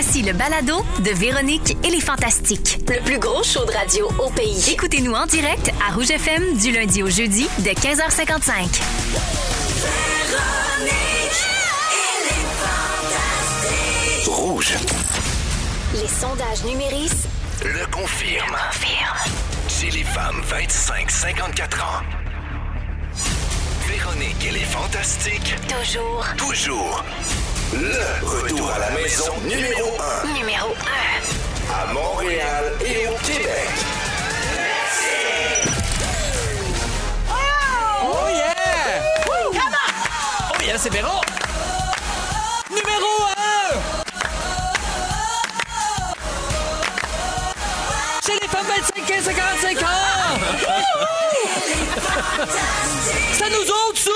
Voici le balado de Véronique et les Fantastiques. Le plus gros show de radio au pays. Écoutez-nous en direct à Rouge FM du lundi au jeudi dès 15h55. Rouge Les sondages numéris le confirme. Chez les femmes 25-54 ans. Véronique et les Fantastiques. toujours Toujours. Le retour à la maison numéro 1. numéro 1. À Montréal et au Québec. Oh yeah! Oh yeah, c'est Véro! Numéro 1! Chez les femmes 25 15 55 ans! C'est à nous autres, ça!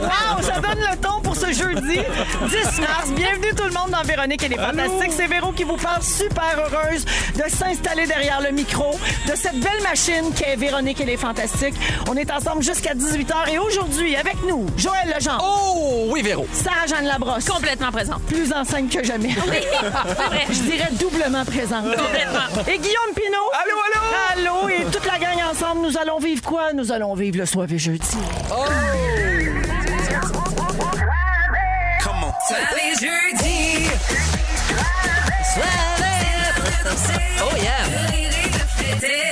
Wow, ça donne le ton ce jeudi 10 mars. Bienvenue tout le monde dans Véronique et les Fantastiques. C'est Véro qui vous parle super heureuse de s'installer derrière le micro de cette belle machine qu'est Véronique et les Fantastiques. On est ensemble jusqu'à 18h et aujourd'hui, avec nous, Joël Legendre, Oh oui, Véro! Sarah-Jeanne Labrosse. Complètement présent. Plus enceinte que jamais. Je dirais doublement présente. Et Guillaume Pinot. Allô, allô? Allô. Et toute la gang ensemble, nous allons vivre quoi? Nous allons vivre le soir et jeudi. Comment? Oh yeah!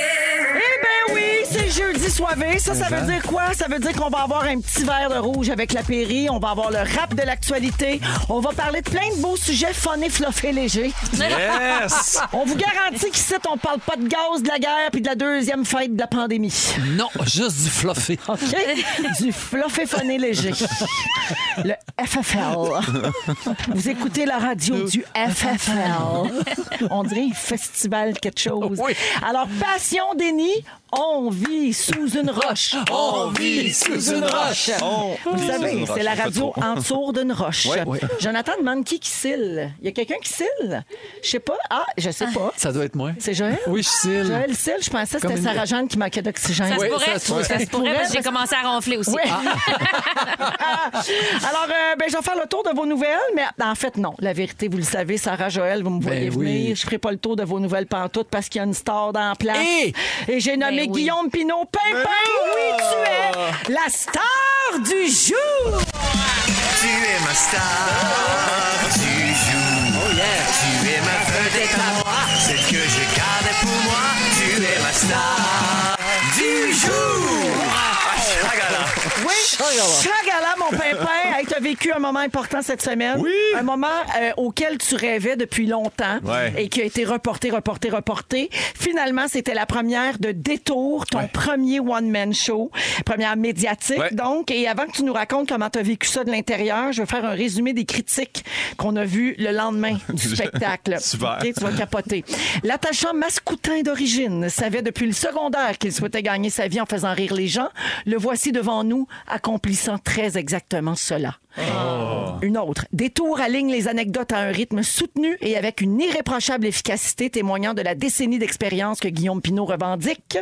Ça, ça veut dire quoi? Ça veut dire qu'on va avoir un petit verre de rouge avec la Péri. On va avoir le rap de l'actualité. On va parler de plein de beaux sujets fun et fluffés légers. Yes! On vous garantit qu'ici, on parle pas de gaz, de la guerre puis de la deuxième fête de la pandémie. Non, juste du fluffy. OK? du fluffé fun et léger. Le FFL. Vous écoutez la radio du FFL. On dirait un festival quelque chose. Oui. Alors, passion, déni, on vit sous une roche. On vit sous une roche. Vous savez, c'est la radio entour d'une roche. Ouais. Jonathan demande qui qui cille. Il y a quelqu'un qui cille? Je sais pas. Ah, je sais pas. Ça doit être moi. C'est Joël? Oui, je cille. Joël cille, je pensais que Comme c'était une- Sarah Jeanne qui manquait d'oxygène. Ça se Oui, pourrait. ça se pourrait. Ça se pourrait parce que j'ai commencé à ronfler aussi. Oui. Alors, euh, ben, je vais faire le tour de vos nouvelles, mais en fait, non. La vérité, vous le savez, Sarah Joël, vous me voyez Ben oui. venir. Je ferai pas le tour de vos nouvelles pantoutes parce qu'il y a une star dans la place. Et- Et j'ai nommé Oui. Guillaume Pinot Pimpin. Oui, tu es la star du jour. Tu es ma star du jour. Oh yeah! Tu es ma vedette à moi, celle que je gardais pour moi. Tu es ma star du jour. Oui, Chagala, mon pimpin. Hey, tu as vécu un moment important cette semaine. Oui. Un moment euh, auquel tu rêvais depuis longtemps Ouais. et qui a été reporté, reporté, reporté. Finalement, c'était la première de Détour, ton Ouais. premier one-man show, première médiatique, Ouais. donc. Et avant que tu nous racontes comment tu as vécu ça de l'intérieur, je vais faire un résumé des critiques qu'on a vues le lendemain du spectacle. Super. OK, tu vas capoter. L'attachant mascoutin d'origine savait depuis le secondaire qu'il souhaitait gagner sa vie en faisant rire les gens. Le voici devant nous, accomplissant très exactement cela. Une autre. Détour aligne les anecdotes à un rythme soutenu et avec une irréprochable efficacité témoignant de la décennie d'expérience que Guillaume Pinot revendique.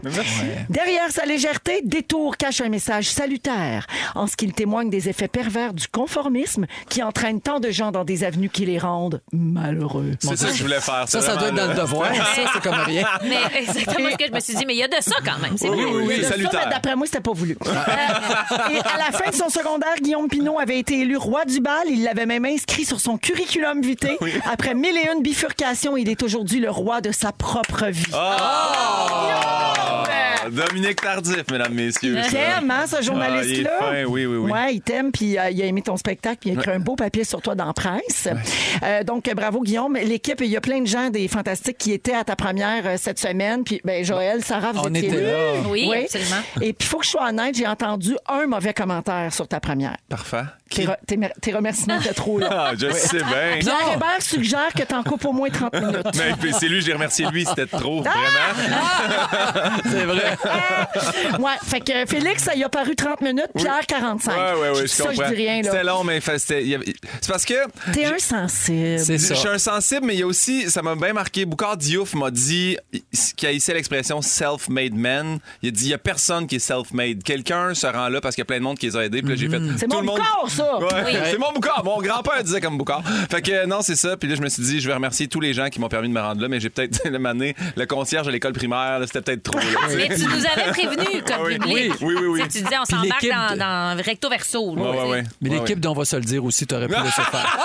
Derrière sa légèreté, Détour cache un message salutaire en ce qu'il témoigne des effets pervers du conformisme qui entraînent tant de gens dans des avenues qui les rendent malheureux. C'est ça que je voulais faire. Ça, ça doit être dans le devoir. Ça, c'est comme rien. Mais exactement ce que je me suis dit, mais il y a de ça quand même. C'est Oui, vrai. oui, oui, ça, salutaire. D'après moi, c'était pas voulu. Euh, et à la fin de son secondaire, Guillaume Pinot avait été élu roi du bal. Il l'avait même inscrit sur son curriculum vitae. Après mille et une bifurcations, il est aujourd'hui le roi de sa propre vie. Ah! Dominique Tardif, mesdames, messieurs. Il t'aime, hein, ce journaliste-là? Ah, il est fin, oui, oui, oui. Ouais, il t'aime, puis euh, il a aimé ton spectacle, puis il a écrit un beau papier sur toi dans la presse. Euh, donc, bravo, Guillaume. L'équipe, il y a plein de gens des Fantastiques qui étaient à ta première euh, cette semaine. Puis, ben, Joël, Sarah, vous On étiez était là. Oui, absolument. Et puis, il faut que je sois honnête, j'ai entendu un mauvais commentaire sur ta première. Parfait. Tes mer- tes remerciements étaient trop longs. Ah, je sais bien. Pierre Hébert suggère que t'en coupes au moins 30 minutes. Mais puis c'est lui, j'ai remercié lui, c'était trop, Ah! vraiment. C'est vrai. Ouais, fait que Félix, ça y a paru 30 minutes, Pierre 45. Ouais, ouais, ouais, je ça, comprends. je dis rien, C'était long, mais c'est parce que T'es insensible. C'est je ça. suis un sensible, mais il y a aussi, ça m'a bien marqué. Boucard Diouf m'a dit, qui a essayé l'expression self-made man. Il a dit, il y a personne qui est self-made. Quelqu'un se rend là parce qu'il y a plein de monde qui les a aidés. Puis là, j'ai fait. C'est tout mon le monde- corps, ça! Ouais, Oui. C'est mon Boucard. Mon grand-père disait comme Boucard. Fait que euh, non, c'est ça. Puis là, je me suis dit, je vais remercier tous les gens qui m'ont permis de me rendre là, mais j'ai peut-être le mané, le concierge à l'école primaire, là, c'était peut-être trop. là, tu sais. Mais tu nous avais prévenu comme Oui, public. oui, oui, oui. Tu sais, Tu disais, on s'embarque l'équipe dans, de- dans recto verso. là, Ouais, ouais, tu sais. ouais. Mais Ouais, l'équipe dont on va se le dire aussi, t'aurais pu laisser faire.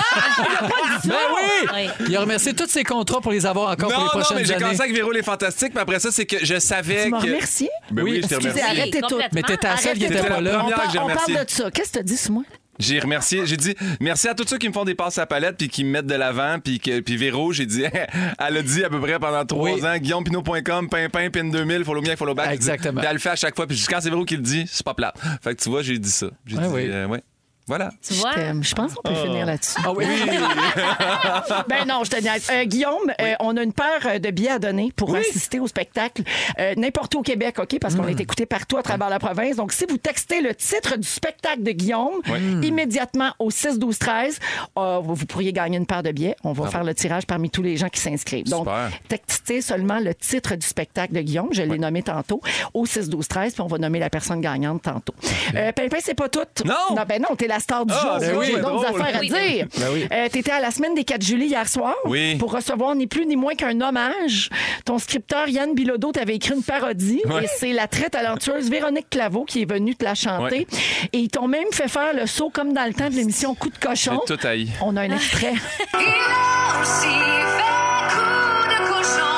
Ben oui! Oui. Il a remercié tous ses contrats pour les avoir encore pour Non, les non, prochaines mais j'ai années. commencé avec Véro les Fantastiques, mais après ça, c'est que je savais Tu m'as que. remercié? Ben Oui, oui, je t'ai Excusez, remercié. arrêtez tout. complètement. Mais t'étais la seule qui Arrêtez était tout. pas là. On, première par- que j'ai on parle de ça. Qu'est-ce que tu as dit sur moi? J'ai remercié, j'ai dit merci à tous ceux qui me font des passes à la palette puis qui me mettent de l'avant puis que puis Véro, j'ai dit elle a dit à peu près pendant trois Oui. ans guillaumepinot.com, pimpin, pin 2000, follow me, follow back. Exactement. Puis elle le fait à chaque fois puis quand c'est Véro qui le dit, c'est pas plate. Fait que tu vois, j'ai dit ça. J'ai dit oui. euh, ouais. Voilà. Tu vois? Je t'aime. Je pense qu'on peut finir là-dessus. Ah oui. Ben non, je te niaise. Euh, Guillaume, euh, on a une paire euh, de billets à donner pour assister au spectacle euh, n'importe où au Québec, OK? Parce qu'on Mm. est écouté partout à travers la province. Donc, si vous textez le titre du spectacle de Guillaume immédiatement au 6 12 13 euh, vous pourriez gagner une paire de billets. On va faire le tirage parmi tous les gens qui s'inscrivent. Donc, Super. textez seulement le titre du spectacle de Guillaume. Je l'ai nommé tantôt au 6 12 13 puis on va nommer la personne gagnante tantôt. Euh, Pimpin, c'est pas tout. Non! Non, ben non, t'es la star du Ah, jour. ben oui, J'ai c'est d'autres drôle. affaires à Oui, dire. Ben oui. Euh, T'étais à la semaine des 4 juillet hier soir Oui. pour recevoir ni plus ni moins qu'un hommage. Ton scripteur Yann Bilodeau t'avait écrit une parodie Ouais. et c'est la très talentueuse Véronique Claveau qui est venue te la chanter. Ouais. Et ils t'ont même fait faire le saut comme dans le temps de l'émission Coup de cochon. J'ai tout haï. On a un extrait. Il a aussi fait coup de cochon,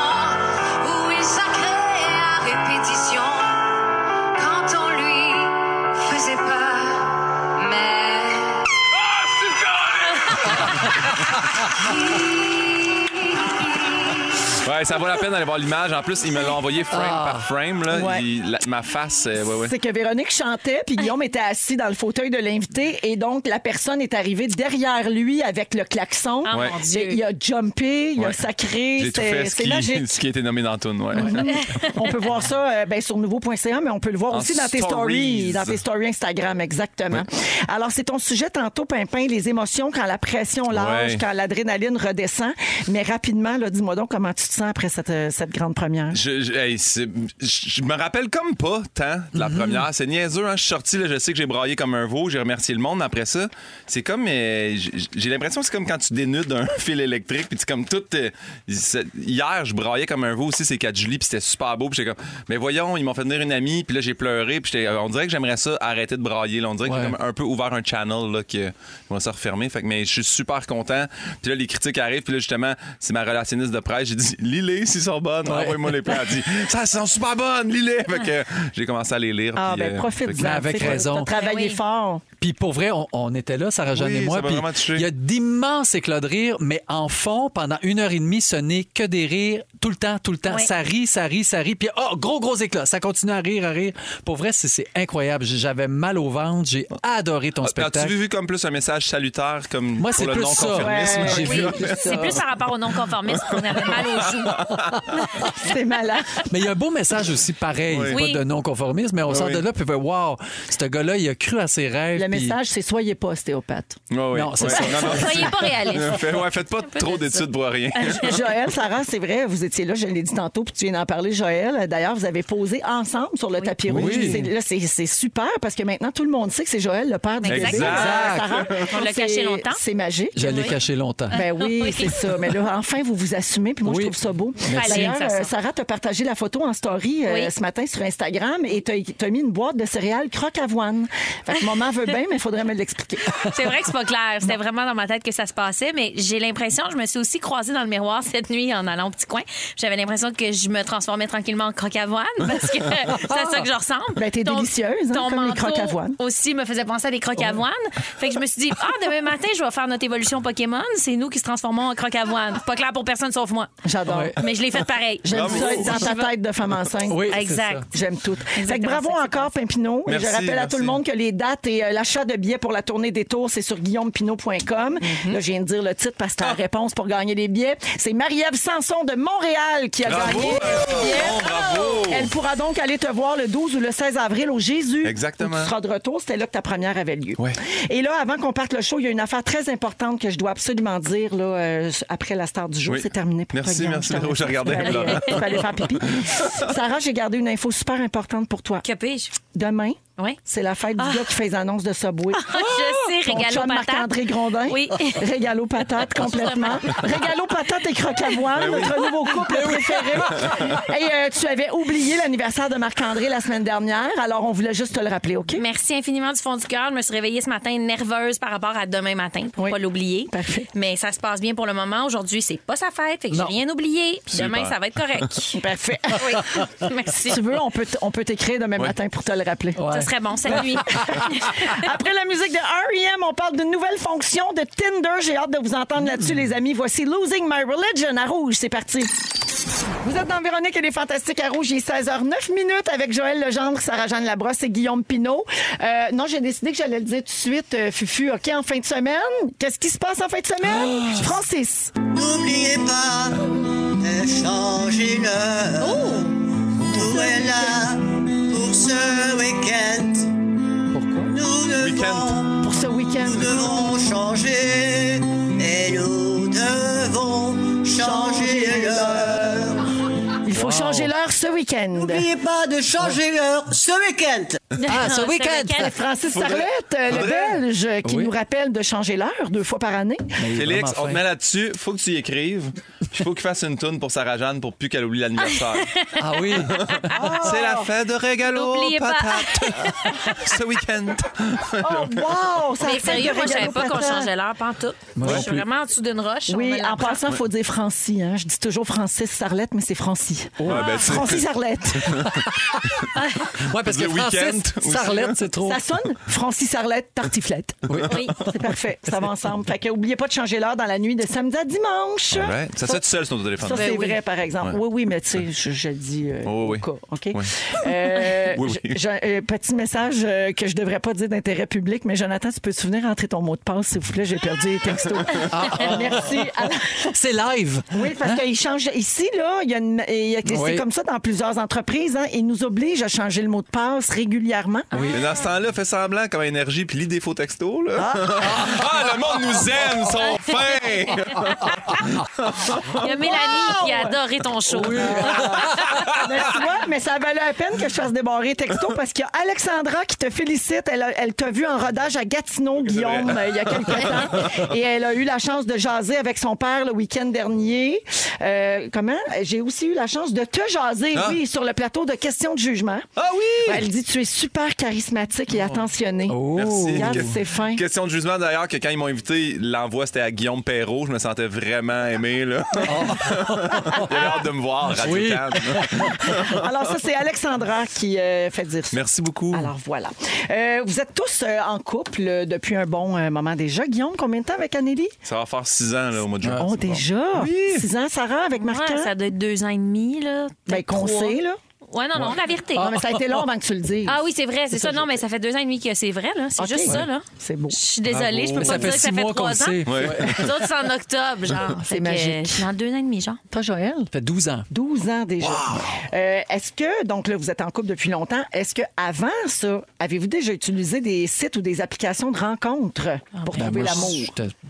Ouais, ça vaut la peine d'aller voir l'image. En plus, ils me l'ont envoyé frame par frame là. Ouais. Il- la- ma face euh, ouais ouais. C'est que Véronique chantait, puis Guillaume était assis dans le fauteuil de l'invité, et donc la personne est arrivée derrière lui avec le klaxon. Ah, Ouais. mon Il Dieu. il a jumpé, il a Ouais. sacré. J'ai tout C'est ce c'est qui, magique. ce qui a été nommé dans ouais. on peut voir ça euh, ben, sur nouveau.ca, mais on peut le voir En aussi dans tes stories, stories. dans tes stories Instagram, exactement. Alors, c'est ton sujet tantôt, Pimpin, les émotions quand la pression lâche, Ouais. quand l'adrénaline redescend. Mais rapidement, là, dis-moi donc comment tu te sens après cette, euh, cette grande première? Je, je- hey, c'est- je- je me rappelle comme pas tant de la première. C'est niaiseux, hein? Je suis sorti, là, je sais que j'ai braillé comme un veau, j'ai remercié le monde. Après ça, c'est comme. euh, j'ai l'impression que c'est comme quand tu dénudes un fil électrique, puis tu comme tout. euh, hier, je braillais comme un veau aussi, c'est 4 juillet, puis c'était super beau, puis j'étais comme. Mais voyons, ils m'ont fait venir une amie, puis là, j'ai pleuré, puis on dirait que j'aimerais ça arrêter de brailler. là. On dirait que j'ai comme un peu ouvert un channel, là, que on va se refermer. Fait que, mais je suis super content. Puis là, les critiques arrivent, puis là, justement, c'est ma relationniste de presse. J'ai dit, lis-les s'ils sont bonnes. Envoie-moi les plans. Elle dit, ça, elles sont super bonnes, lis-les. Fait que j'ai commencé à les lire. Ah, puis, ben, euh, profite-en. avec raison. T'as travaillé Ben oui. fort. Puis pour vrai, on, on était là, Sarah Jeanne Oui, et moi. ça m'a puis vraiment touché. Il y a d'immenses éclats de rire, mais en fond, pendant une heure et demie, ce n'est que des rires tout le temps, tout le temps. Oui. Ça rit, ça rit, ça rit. Puis oh, gros, gros éclat. Ça continue à rire, à rire. Pour vrai, c'est- incroyable. J'avais mal au ventre. J'ai adoré ton Ah, As-tu spectacle. vu comme plus un message salutaire comme Moi, pour c'est le plus ça. non-conformisme? Ouais. Oui, c'est plus par rapport au non-conformisme qu'on avait mal aux joues. C'est malade. Mais il y a un beau message aussi pareil, Oui. pas Oui. de non-conformisme, mais on sort de là puis on fait wow, ce gars-là, il a cru à ses rêves. Le puis- message, c'est soyez pas ostéopathe. Ouais. Non, c'est Ouais. ça. Non, non. Soyez pas réaliste. Euh, fait- ouais, faites pas trop d'études pour rien. Joël, Sarah, c'est vrai, vous étiez là, je l'ai dit tantôt, puis tu viens d'en parler, Joël. D'ailleurs, vous avez posé ensemble sur le tapis rouge. Là, c'est super parce que maintenant, tout le monde sait que c'est Joël, le père du Exact. bébé. Exact. Sarah. On l'a C'est- caché longtemps. C'est magique. Je l'ai Oui. caché longtemps. Ben oui, Oui. c'est ça. Mais là, enfin, vous vous assumez, puis moi, Oui. je trouve ça beau. D'ailleurs, ça euh. Sarah t'a partagé la photo en story euh, Oui. ce matin sur Instagram et t'as t'as mis une boîte de céréales croque-avoine. Fait que maman veut bien, mais il faudrait me l'expliquer. C'est vrai que c'est pas clair. C'était vraiment dans ma tête que ça se passait, mais j'ai l'impression, je me suis aussi croisée dans le miroir cette nuit en allant au petit coin. J'avais l'impression que je me transformais tranquillement en croque-avoine parce que c'est à ça que je ressemble. Ben, t'es délicieuse, hein, ton comme les croque-avoine. aussi me faisait penser à des croque-avoine. Fait que je me suis dit, ah, demain matin, je vais faire notre évolution Pokémon. C'est nous qui se transformons en croque-avoine. Pas clair pour personne sauf moi. J'adore. Ouais. Mais je l'ai fait pareil. J'aime ça être dans ta tête de femme enceinte. Oui, Exact. J'aime tout. Fait que bravo encore, Merci, je rappelle à tout le monde que les dates et euh, l'achat de billets pour la tournée des tours, c'est sur guillaumepinot.com. Mhm. Là, je viens de dire le titre parce que Ah. c'est la réponse pour gagner les billets. C'est Marie-Ève Sanson de Montréal qui a Bravo! gagné les billets. Bravo! Elle pourra donc aller te voir le 12 ou le 16 avril au Jésus. Exactement. Où tu seras de retour. C'était là que ta première avait lieu. Ouais. Et là, avant qu'on parte le show, il y a une affaire très importante que je dois absolument dire là, euh, après la star du jour. Oui. C'est terminé pour Merci, merci, Véro. Je regardais, Tu peux aller, faire pipi. Sarah, j'ai gardé une info super importante pour toi. Que puis-je? Demain, Oui. C'est la fête du gars qui fait les annonces de Subway. Ah, je sais, Ton régalo patate. Marc-André Grondin. Oui. Régalo patate, complètement. Régalo patate et croque à voile, notre nouveau couple préféré. Et euh, tu avais oublié l'anniversaire de Marc-André la semaine dernière, alors on voulait juste te le rappeler, OK? Merci infiniment du fond du cœur. Je me suis réveillée ce matin nerveuse par rapport à demain matin, pour Oui. pas l'oublier. Parfait. Mais ça se passe bien pour le moment. Aujourd'hui, c'est pas sa fête, fait que j'ai rien oublié. Puis demain, ça va être correct. Parfait. oui. Merci. Si tu veux, on peut, t- on peut t'écrire demain matin pour te le rappeler. Ça serait bon, cette nuit. Après la musique de R.E.M., on parle d'une nouvelle fonction de Tinder. J'ai hâte de vous entendre là-dessus, les amis. Voici Losing My Religion à Rouge. C'est parti. Vous êtes dans Véronique et les Fantastiques à Rouge. Il est 16h09 minutes avec Joël Legendre, Sarah-Jeanne Labrosse et Guillaume Pinot. Euh, non, j'ai décidé que j'allais le dire tout de suite, euh, Fufu. OK, en fin de semaine? Qu'est-ce qui se passe en fin de semaine? Francis. N'oubliez pas de changer l'heure. Tout est là pour ce week-end. Pourquoi? Nous devons. Pour ce week-end. nous devons changer et nous devons changer l'heure. Il faut changer l'heure ce week-end. N'oubliez pas de changer l'heure ce week-end. Ah, ce week-end! Francis Faudrait- Sarlette, euh, le faudrait- Belge, qui Oui. nous rappelle de changer l'heure deux fois par année. Félix, on te met là-dessus. Faut que tu y écrives. Puis faut qu'il fasse une toune pour Sarah-Jeanne pour plus qu'elle oublie l'anniversaire. Ah oui! C'est la fête de régalo N'oubliez pas. patate. Ce week-end. Oh, wow! Ça Mais sérieux, moi, je savais pas qu'on changeait l'heure pantoute. Moi Je suis plus. vraiment en dessous d'une roche. Oui, en passant, il faut dire Francis. Hein? Je dis toujours Francis Sarlette, mais c'est Francis. Ouais, ben, c'est- Francis Sarlette. Ouais, parce que Francis. Sarlette, c'est trop. Ça sonne? Francis Sarlette, tartiflette. Oui. C'est parfait. Ça va ensemble. Fait que oubliez pas de changer l'heure dans la nuit de samedi à dimanche. Alright. Ça se fait tout seul sur ton téléphone. Ça, c'est Ben oui. vrai, par exemple. Oui, oui, mais tu sais, je, je le dis euh, Oh, oui. au cas, OK? Oui. Euh, Oui, oui. j- j'ai un petit message euh, que je devrais pas dire d'intérêt public, mais Jonathan, tu peux te souvenir rentrer ton mot de passe, s'il vous plaît? J'ai perdu les textos. Merci. Alors, C'est live! oui, parce qu'il change. Ici, là, il y a une- il y a- c'est Oui. comme ça dans plusieurs entreprises. Hein, ils nous obligent à changer le mot de passe régulièrement. Mais dans ce temps-là, fais semblant comme énergie puis lis des faux textos. Là. Ah, le monde nous aime, sont fins. Il y a Mélanie qui a adoré ton show. Mais tu vois, mais ça valait la peine que je fasse débarrer texto parce qu'il y a Alexandra qui te félicite. Elle, a- elle t'a vu en rodage à Gatineau, Guillaume, euh, il y a quelques temps. Et elle a eu la chance de jaser avec son père le week-end dernier. Euh, comment? J'ai aussi eu la chance de te jaser, Ah. oui, sur le plateau de questions de jugement. Ah oui! Elle dit Tu es super charismatique et attentionné. Oh. Merci. Regarde, Que- c'est fin. Question de jugement d'ailleurs que quand ils m'ont invité, l'envoi c'était à Guillaume Perrault. Je me sentais vraiment aimé. Là. Il avait hâte de me voir, Radio Oui. Cannes. Alors, ça, c'est Alexandra qui euh, fait dire ça. Merci beaucoup. Alors voilà. Euh, vous êtes tous euh, en couple euh, depuis un bon euh, moment déjà. Guillaume, combien de temps avec Anneli? Ça va faire six ans là, au mois de juin. Oh, bon. déjà? Six ans, Sarah, avec Marc? Ouais, ça doit être deux ans et demi, là. Ben, qu'on sait, là. Ouais, non, non, la vérité. Ah, mais ça a été long avant que tu le dises. Ah oui, c'est vrai, c'est ça. Non, mais ça fait deux ans et demi que c'est vrai, là. C'est juste ça, là. C'est beau. Je suis désolée, je peux Mais pas ça dire fait que ça fait trois ans. sait. Ouais. Les autres, c'est en octobre, genre. C'est Fait que, magique. Je suis dans deux ans et demi, genre. Toi, Joël? Ça fait 12 ans. 12 ans déjà. Euh, est-ce que, donc là, vous êtes en couple depuis longtemps, est-ce que avant ça, avez-vous déjà utilisé des sites ou des applications de rencontres pour Ben, trouver l'amour?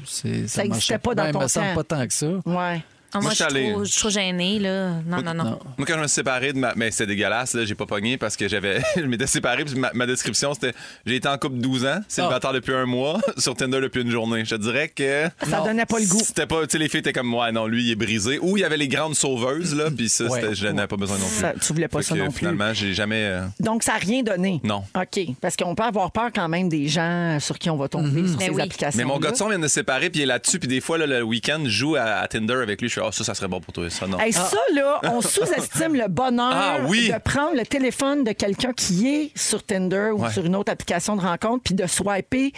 c'est- Ça marchait existait pas dans Ben, ton me semble temps. pas tant que ça. Ouais. Ah, moi, Moi, je suis allé- trop, je suis trop gênée, là. Non, non, non. Non. Moi, quand je me suis séparé de ma. Mais c'était dégueulasse, là. J'ai pas pogné parce que j'avais. je m'étais séparé, puis ma, ma description, c'était J'ai été en couple 12 ans, célibataire depuis un mois, sur Tinder depuis une journée. Je te dirais que. Ça donnait pas le goût. C'était pas. Tu sais, les filles étaient comme, ouais, non, lui, il est brisé. Ou il y avait les grandes sauveuses, là, puis ça, Ouais. je n'avais pas besoin non plus. Ça, tu voulais pas Fait ça que, non plus. Finalement, j'ai jamais. euh, Donc, ça n'a rien donné? Non. OK. Parce qu'on peut avoir peur quand même des gens sur qui on va tomber sur Ben ces oui. applications. Mais mon gars de son vient de se séparer, puis il est là-dessus, puis des fois, là, le week-end, je joue à, à Tinder avec lui. Je oh, ça, ça serait bon pour toi, ça, non? Hey, Ça, là, on sous-estime le bonheur Ah oui. de prendre le téléphone de quelqu'un qui est sur Tinder ou sur une autre application de rencontre puis de swiper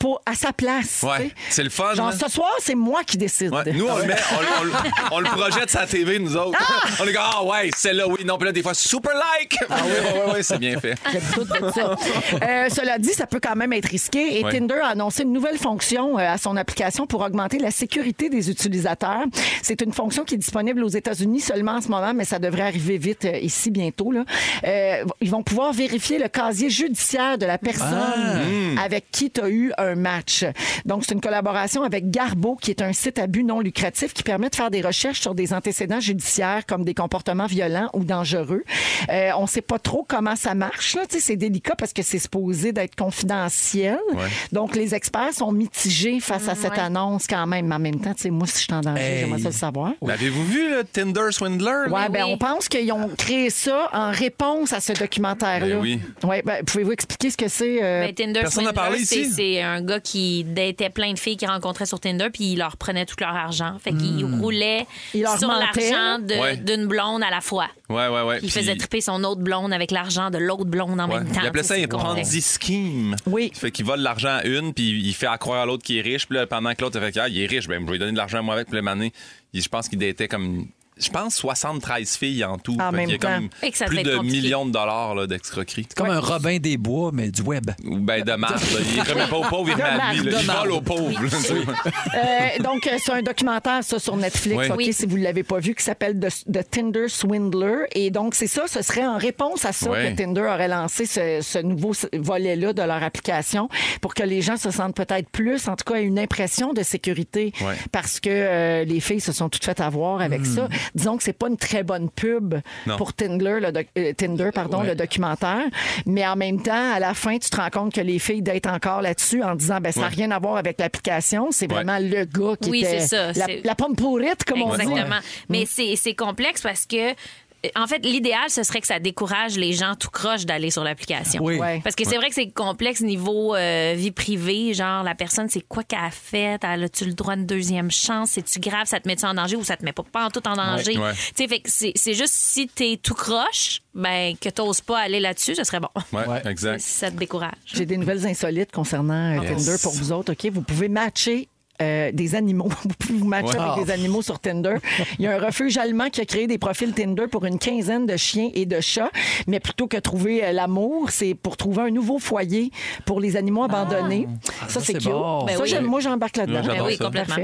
pour, à sa place. Ouais. C'est le fun, Genre, hein? ce soir, c'est moi qui décide. Ouais, nous, on le met, on, on le- on le projette sur la TV, nous autres. On est comme, ah ouais, c'est là, oui. Non, puis là, des fois, super like. Ah oui, oui, oui, c'est bien fait. J'aime tout de ça. Euh, cela dit, ça peut quand même être risqué. Et Ouais. Tinder a annoncé une nouvelle fonction euh, à son application pour augmenter la sécurité des utilisateurs. C'est une fonction qui est disponible aux États-Unis seulement en ce moment, mais ça devrait arriver vite euh, ici bientôt. Là. Euh, ils vont pouvoir vérifier le casier judiciaire de la personne avec qui tu as eu un un match. Donc, c'est une collaboration avec Garbo, qui est un site à but non lucratif qui permet de faire des recherches sur des antécédents judiciaires comme des comportements violents ou dangereux. Euh, on ne sait pas trop comment ça marche. là. C'est délicat parce que c'est supposé d'être confidentiel. Donc, les experts sont mitigés face à cette ouais. annonce quand même. Mais en même temps, moi, si je suis en danger, Hey. j'aimerais ça le savoir. L'avez-vous vu, le Tinder Swindler? Ouais, ben, oui. on pense qu'ils ont créé ça en réponse à ce documentaire-là. Ben oui. Ouais, ben, pouvez-vous expliquer ce que c'est? euh, Ben, Tinder Personne n'a Swindler, parlé c'est- ici? C'est un gars qui datait plein de filles qu'il rencontrait sur Tinder, puis il leur prenait tout leur argent. Fait qu'il roulait Il sur l'argent Ouais. d'une blonde à la fois. Ouais, ouais, ouais. Il Puis- faisait triper son autre blonde avec l'argent de l'autre blonde en Ouais. même temps. Il appelait ça un. Ponzi scheme. Oui. Fait qu'il vole l'argent à une, puis il fait à croire à l'autre qu'il est riche. Puis là, pendant que l'autre fait ah, il est riche, ben, je vais lui donner de l'argent à moi avec. Puis là, mané, je pense qu'il datait comme. Je pense 73 filles en tout. En Fait même qu'il y a comme. Et que ça plus de compliqué. millions de dollars là, d'escroquerie. C'est comme un Robin des Bois, mais du web. Ou ben de marde. Il remet pas aux pauvres, il remet à lui. Il vole aux pauvres. Euh, donc, euh, c'est un documentaire, ça, sur Netflix, Oui. Si vous ne l'avez pas vu, qui s'appelle The, The Tinder Swindler. Et donc, c'est ça, ce serait en réponse à ça que Tinder aurait lancé ce, ce nouveau volet-là de leur application pour que les gens se sentent peut-être plus, en tout cas, une impression de sécurité parce que euh, les filles se sont toutes faites avoir avec ça. Disons que c'est pas une très bonne pub Non. pour Tinder, le, doc- euh, Tinder pardon, le documentaire. Mais en même temps, à la fin, tu te rends compte que les filles datent encore là-dessus en disant ben ça n'a Ouais. rien à voir avec l'application. C'est Ouais. vraiment le gars qui Oui, était c'est ça, la, c'est- la pomme pourrite, comme on dit. Exactement. Mais c'est c'est complexe parce que. En fait, l'idéal, ce serait que ça décourage les gens tout croche d'aller sur l'application. Oui. Ouais. Parce que c'est vrai que c'est complexe niveau euh, vie privée. Genre, la personne, c'est quoi qu'elle a fait? Elle a-tu le droit de deuxième chance? C'est-tu grave? Ça te met-tu en danger ou ça te met pas, pas en tout en danger? Ouais. Tu sais, c'est c'est juste si t'es tout croche, ben, que t'oses pas aller là-dessus, ce serait bon. Ouais, exact. Ça te décourage. J'ai des nouvelles insolites concernant euh, Tinder pour vous autres. OK, vous pouvez matcher. Euh, des animaux. Vous pouvez vous matcher Wow. avec des animaux sur Tinder. Il y a un refuge allemand qui a créé des profils Tinder pour une quinzaine de chiens et de chats. Mais plutôt que trouver euh, l'amour, c'est pour trouver un nouveau foyer pour les animaux abandonnés. ça, ça, c'est cute. bon. Ben ça, oui. j'aime- moi, j'embarque là-dedans. Ben oui, complètement.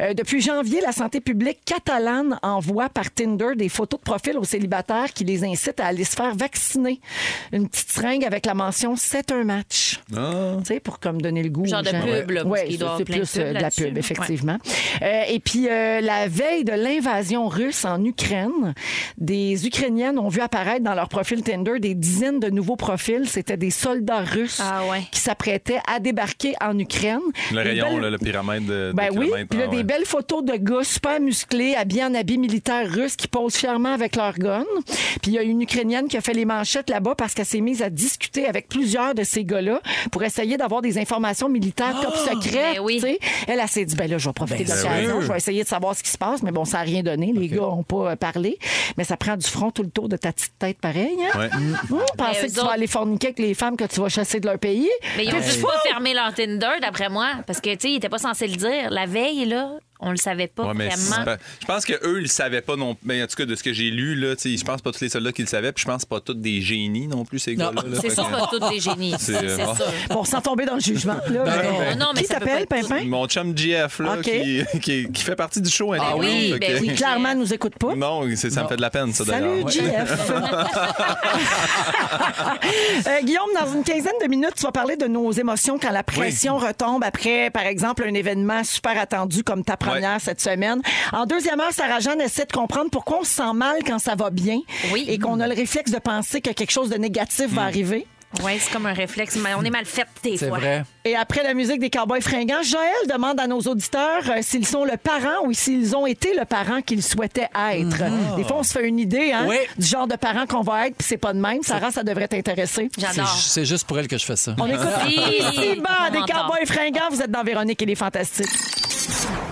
Euh, depuis janvier, la santé publique catalane envoie par Tinder des photos de profil aux célibataires qui les incitent à aller se faire vacciner. Une petite seringue avec la mention C'est un match. Ah. Tu sais, pour comme donner le goût. Genre de pub, là, Ouais, c'est plus de la là-dessus. Pub, effectivement. Euh, et puis, euh, la veille de l'invasion russe en Ukraine, des Ukrainiennes ont vu apparaître dans leur profil Tinder des dizaines de nouveaux profils. C'était des soldats russes Ah ouais. qui s'apprêtaient à débarquer en Ukraine. Le Des rayon, belles- là, le pyramide de, de ben oui, kilomètres. puis là, Ah, des ouais. belles photos de gars super musclés, habillés en habits militaires russes qui posent fièrement avec leur gun. Puis il y a une Ukrainienne qui a fait les manchettes là-bas parce qu'elle s'est mise à discuter avec plusieurs de ces gars-là pour essayer d'avoir des informations militaires top secrètes. ben oui. tu sais. Elle, elle s'est dit, ben là, je vais profiter Ben de l'occasion, sûr. je vais essayer de savoir ce qui se passe. Mais bon, ça n'a rien donné. Les gars n'ont pas euh, parlé. Mais ça prend du front tout le tour de ta petite tête pareil. Hein? Ouais. Hum, penser que tu vas aller forniquer avec les femmes que tu vas chasser de leur pays? Mais ils ont juste pas fermé leur Tinder, d'après moi. Parce que, tu sais, ils étaient pas censés le dire. La veille, là, on le savait pas Ouais, vraiment. pas- je pense qu'eux, ils le savaient pas non Mais en tout cas, de ce que j'ai lu, là, je pense pas tous les soldats qui le savaient, puis je pense pas tous des génies non plus, ces gars-là. là. C'est sûr, que- pas tous des génies. C'est, euh, bon. sûr. Bon, sans tomber dans le jugement. Là, Ben mais- non, ben- Non, mais qui t'appelle, Pimpin? Mon chum GF, là, qui, qui, qui fait partie du show. Ah oui, ben que- oui. Clairement, nous écoute pas. Non, c'est- ça me fait de la peine, ça, Salut, d'ailleurs. JF. Euh, Guillaume, dans une quinzaine de minutes, tu vas parler de nos émotions quand la pression retombe après, par exemple, un événement super attendu comme ta première Ouais. cette semaine. En deuxième heure, Sarah-Jeanne essaie de comprendre pourquoi on se sent mal quand ça va bien Oui. et qu'on a le réflexe de penser que quelque chose de négatif va arriver. Oui, c'est comme un réflexe. Mais on est mal fait des C'est fois. vrai. Et après la musique des Cowboys fringants, Joël demande à nos auditeurs euh, s'ils sont le parent ou s'ils ont été le parent qu'ils souhaitaient être. Des fois, on se fait une idée hein, Oui. du genre de parent qu'on va être, puis c'est pas de même. Sarah, ça devrait t'intéresser. C'est J'adore. c'est juste pour elle que je fais ça. On écoute Oui. ici des. Cowboys fringants. Vous êtes dans Véronique et les Fantastiques.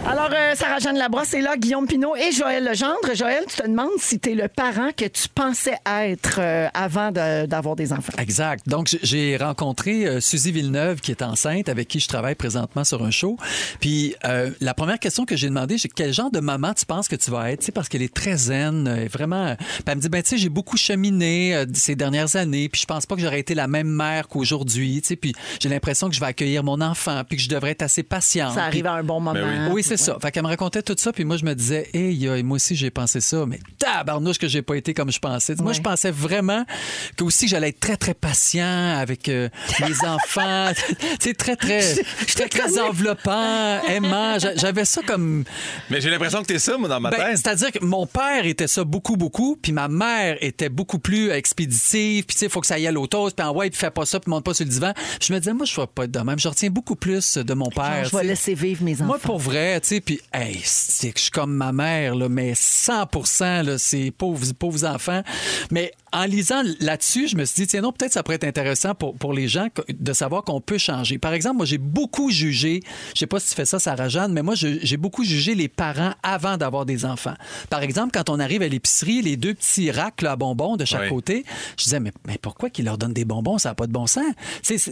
Alors, euh, Sarah-Jeanne Labrosse est là, Guillaume Pinot et Joël Legendre. Joël, tu te demandes si tu es le parent que tu pensais être euh, avant de- d'avoir des enfants. Exact. Donc, j'ai rencontré euh, Suzy Villeneuve, qui est enceinte, avec qui je travaille présentement sur un show. Puis, euh, la première question que j'ai demandé, c'est quel genre de maman tu penses que tu vas être? Tu sais, parce qu'elle est très zen, euh, vraiment. Puis elle me dit, ben, tu sais, j'ai beaucoup cheminé euh, ces dernières années, puis je pense pas que j'aurais été la même mère qu'aujourd'hui. Tu sais, puis j'ai l'impression que je vais accueillir mon enfant, puis que je devrais être assez patiente. Ça arrive à un bon moment. Ben oui, Puis c'est ça. Fait qu'elle me racontait tout ça, puis moi, je me disais, hey, euh, moi aussi, j'ai pensé ça, mais tabarnouche que j'ai pas été comme je pensais. Moi, je pensais vraiment que aussi, j'allais être très, très patient avec euh, les enfants. tu sais, très, très, très, très enveloppant, aimant. J'a- J'avais ça comme. Mais j'ai l'impression que t'es ça, moi, dans ma Ben, tête. C'est-à-dire que mon père était ça beaucoup, beaucoup, puis ma mère était beaucoup plus expéditive, puis tu sais, il faut que ça aille à l'auto, puis en ouais, puis fais pas ça, puis monte pas sur le divan. Je me disais, moi, je vais pas être de même. Je retiens beaucoup plus de mon père. je vais laisser vivre mes enfants. Moi, pour vrai, tu sais, puis, hey, c'est que je suis comme ma mère, là, mais 100 là, c'est pauvres, pauvres enfants. Mais en lisant là-dessus, je me suis dit, tiens, non, peut-être ça pourrait être intéressant pour, pour les gens de savoir qu'on peut changer. Par exemple, moi, j'ai beaucoup jugé, je sais pas si tu fais ça, Sarah Jeanne, mais moi, j'ai beaucoup jugé les parents avant d'avoir des enfants. Par exemple, quand on arrive à l'épicerie, les deux petits racks là, à bonbons de chaque Oui. côté, je disais, mais, mais pourquoi qu'ils leur donnent des bonbons? Ça n'a pas de bon sens.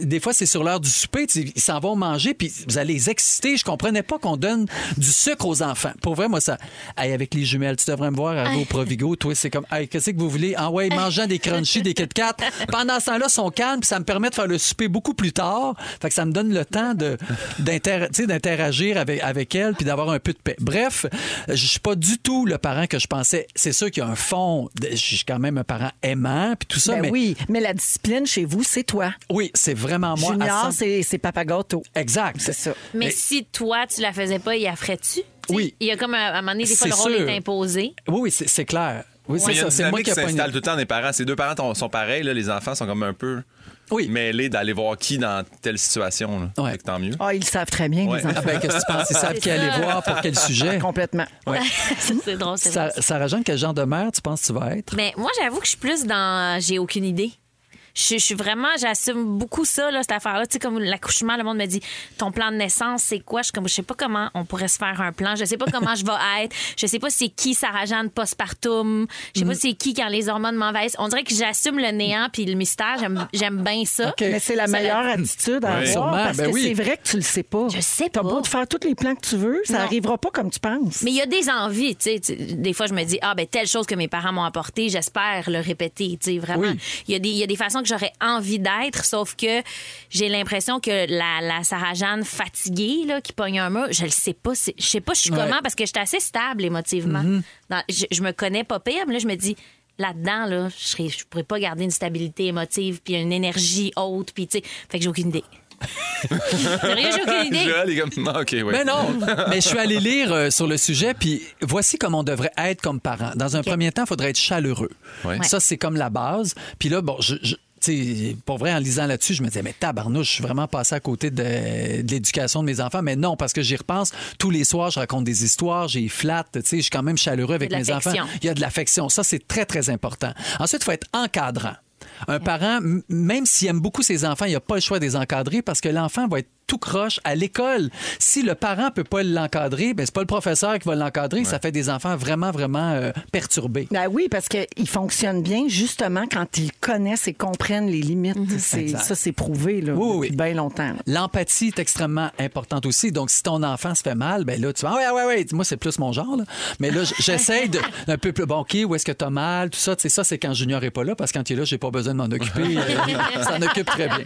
Des fois, c'est sur l'heure du souper, ils s'en vont manger, puis vous allez les exciter. Je comprenais pas qu'on donne du sucre aux enfants. Pour vrai, moi, ça. Hey, avec les jumelles, tu devrais me voir arriver au Provigo. Toi, c'est comme, hey, qu'est-ce que vous voulez? Ah ouais, mangeant des crunchies, des Kit Kat. Pendant ce temps-là, ils sont calmes, puis ça me permet de faire le souper beaucoup plus tard. Fait que ça me donne le temps de, d'inter- tu sais, d'interagir avec, avec elle, puis d'avoir un peu de paix. Bref, je suis pas du tout le parent que je pensais. C'est sûr qu'il y a un fond. Je suis quand même un parent aimant, puis tout ça, Ben mais oui, mais la discipline chez vous, c'est toi. oui, c'est vraiment moi. à Junior, 100 c'est c'est papa gâteau. Exact. C'est ça. Mais Mais- si toi, tu la faisais pas, il la ferais-tu? Oui. Il y a comme un- à un moment donné, des fois, C'est le rôle sûr. est imposé. Oui, oui, c'est clair. Oui, Mais c'est ça. C'est moi qui s'installe tout le temps des parents. Ces deux parents sont- sont pareils, là, les enfants sont comme un peu Oui. mêlés d'aller voir qui dans telle situation. Là. Ouais. Fait que tant mieux. Ah, ils le savent très bien, Ouais. les enfants. Ah ben, qu'est-ce que tu penses? Ils savent qui aller ça. voir pour quel sujet? Complètement. Ouais. Ça, c'est drôle, c'est Sa- vrai. Sarah Jeanne, quel genre de mère tu penses que tu vas être? Mais moi, j'avoue que je suis plus dans j'ai aucune idée. Je, je suis vraiment, j'assume beaucoup ça, là, cette affaire-là. Tu sais, comme l'accouchement, le monde me dit ton plan de naissance, c'est quoi? Je suis comme, je sais pas comment on pourrait se faire un plan. Je sais pas comment je vais être. Je sais pas c'est qui Sarah Jeanne postpartum. Je sais Mm. pas c'est qui quand les hormones m'envahissent. On dirait que j'assume le néant puis le mystère. J'aime, j'aime bien ça. Mais c'est la Ça, meilleure la- attitude à Oui. avoir parce ben que oui. c'est vrai que tu le sais pas. Je sais T'as pas. beau te faire tous les plans que tu veux, ça Non. arrivera pas comme tu penses. Mais il y a des envies, tu sais. Des fois, je me dis, ah, ben, telle chose que mes parents m'ont apporté, j'espère le répéter, tu sais, vraiment. Oui. Il y, a des- il y a des façons que j'aurais envie d'être, sauf que j'ai l'impression que la, la Sarah-Jeanne fatiguée, là, qui pogne un mur, je le sais pas. Je sais pas, je suis Ouais. comment, parce que je suis assez stable émotivement. Dans- je, je me connais pas pire, mais là, je me dis, là-dedans, là, je serais, je pourrais pas garder une stabilité émotive, puis une énergie haute, puis, tu sais, fait que j'ai aucune idée. Sérieux, j'ai aucune idée. Joël comme. Ah, OK, oui. Mais non, mais je suis allé lire euh, sur le sujet, puis voici comment on devrait être comme parent. Dans un premier temps, il faudrait être chaleureux. Ouais. Ça, c'est comme la base. Puis là, bon, je. Sais, pour vrai, en lisant là-dessus, je me disais, mais tabarnouche, je suis vraiment passé à côté de, de l'éducation de mes enfants. Mais non, parce que j'y repense. Tous les soirs, je raconte des histoires, j'y flatte. Tu sais, je suis quand même chaleureux avec mes enfants. Il y a de l'affection. Ça, c'est très, très important. Ensuite, il faut être encadrant. Un parent, même s'il aime beaucoup ses enfants, il n'a pas le choix de les encadrer parce que l'enfant va être tout croche à l'école. Si le parent peut pas l'encadrer, ben c'est pas le professeur qui va l'encadrer. Ça fait des enfants vraiment, vraiment euh, perturbés. Ben oui, parce qu'ils fonctionnent bien justement quand ils connaissent et comprennent les limites. C'est- Exact. Ça, c'est prouvé là, Oui, oui, depuis oui. bien longtemps. L'empathie est extrêmement importante aussi. Donc, si ton enfant se fait mal, ben là, tu vas, ah ouais, ouais, ouais. Moi, c'est plus mon genre, là. Mais là, j'essaie de, un peu plus, bon, OK, où est-ce que t'as mal, tout ça. Tu sais, ça, c'est quand Junior est pas là, parce que quand il est là, j'ai pas besoin de m'en occuper. Euh, s'en occupe très bien.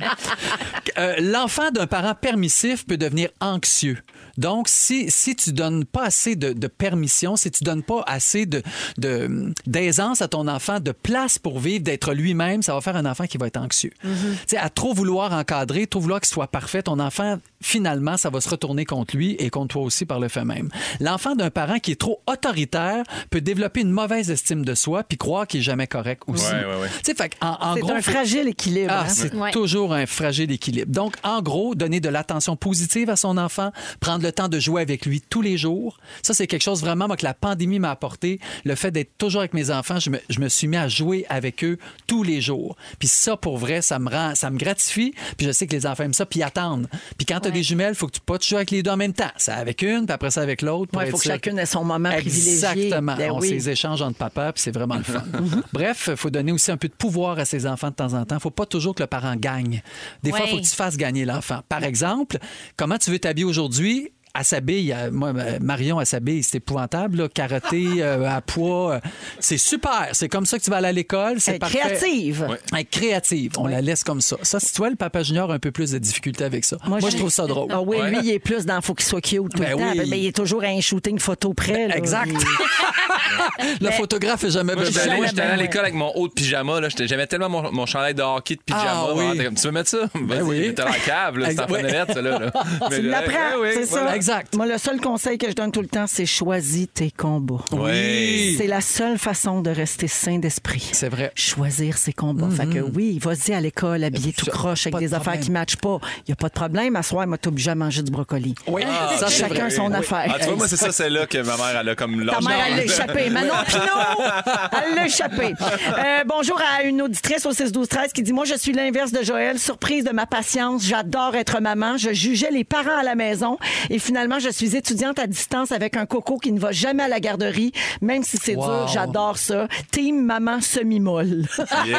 Euh, L'enfant d'un parent permissif peut devenir anxieux. Donc, si, si tu donnes pas assez de, de permission, si tu donnes pas assez de, de- d'aisance à ton enfant, de place pour vivre, d'être lui-même, ça va faire un enfant qui va être anxieux. Tu sais, à trop vouloir encadrer, trop vouloir qu'il soit parfait, ton enfant, finalement, ça va se retourner contre lui et contre toi aussi par le fait même. L'enfant d'un parent qui est trop autoritaire peut développer une mauvaise estime de soi puis croire qu'il est jamais correct aussi. Ouais, ouais, ouais. Tu sais, fait en, en C'est gros, un fragile équilibre. ah, hein? c'est Ouais. toujours un fragile équilibre. Donc, en gros, donner de l'attention positive à son enfant, prendre le temps de jouer avec lui tous les jours. Ça, c'est quelque chose vraiment moi, que la pandémie m'a apporté. Le fait d'être toujours avec mes enfants, je me, je me suis mis à jouer avec eux tous les jours. Puis ça, pour vrai, ça me rend, ça me gratifie. Puis je sais que les enfants aiment ça, puis ils attendent. Puis quand tu as des jumelles, il faut que tu pas tu joues avec les deux en même temps. Ça avec une, puis après ça avec l'autre. Ouais, il faut que sûr chacune ait son moment privilégié. Exactement. Ben on oui. s'les échange entre papa, puis c'est vraiment le fun. Bref, il faut donner aussi un peu de pouvoir à ses enfants de temps en temps. Il faut pas toujours que le parent gagne. Des fois, il faut que tu fasses gagner l'enfant. Par exemple, comment tu veux t'habiller aujourd'hui? Euh, moi, Marion, elle s'habille, c'est épouvantable, là, karaté, euh, à poids. euh, c'est super. C'est comme ça que tu vas aller à l'école. C'est Elle est parfait. créative. Ouais. Elle est créative. On la laisse comme ça. Ça, si toi, le papa junior a un peu plus de difficultés avec ça. Moi, je trouve ça drôle. Ah oui, Ouais. lui, il est plus dans faut qu'il soit cute tout Ben le temps. oui. Mais il est toujours à un shooting photo près. là. Exact. Il- le photographe est jamais Moi, j'étais besoin. allé, j'étais allé à ben, l'école avec mon haut de pyjama. J'aimais tellement mon, mon chandail de hockey de pyjama. Ah, oui. t'es tu veux mettre ça? Vas-y, oui. T'as la cave, là. C'est en fenêtre, ça, là. Tu l'apprends, c'est ça. Exact. Moi, le seul conseil que je donne tout le temps, c'est choisis tes combats. Oui. C'est la seule façon de rester sain d'esprit. C'est vrai. Choisir ses combats. Fait que oui, vas-y à l'école, habillé tout croche avec de des affaires qui ne matchent pas. Il n'y a pas de problème. À soir, moi, t'es obligé à manger du brocoli. Oui, Ah, ça, Chacun vrai. son Oui. affaire. Ah, tu vois, moi, c'est ça, c'est là que ma mère, elle a comme Ta mère, elle l'a échappé. Manon Pinot, elle l'a échappé. Euh, bonjour à une auditrice au 6-12-13 qui dit Moi, je suis l'inverse de Joël. Surprise de ma patience. J'adore être maman. Je jugeais les parents à la maison. Et finalement, je suis étudiante à distance avec un coco qui ne va jamais à la garderie, même si c'est Wow. dur. J'adore ça. Team maman semi-molle. Yes!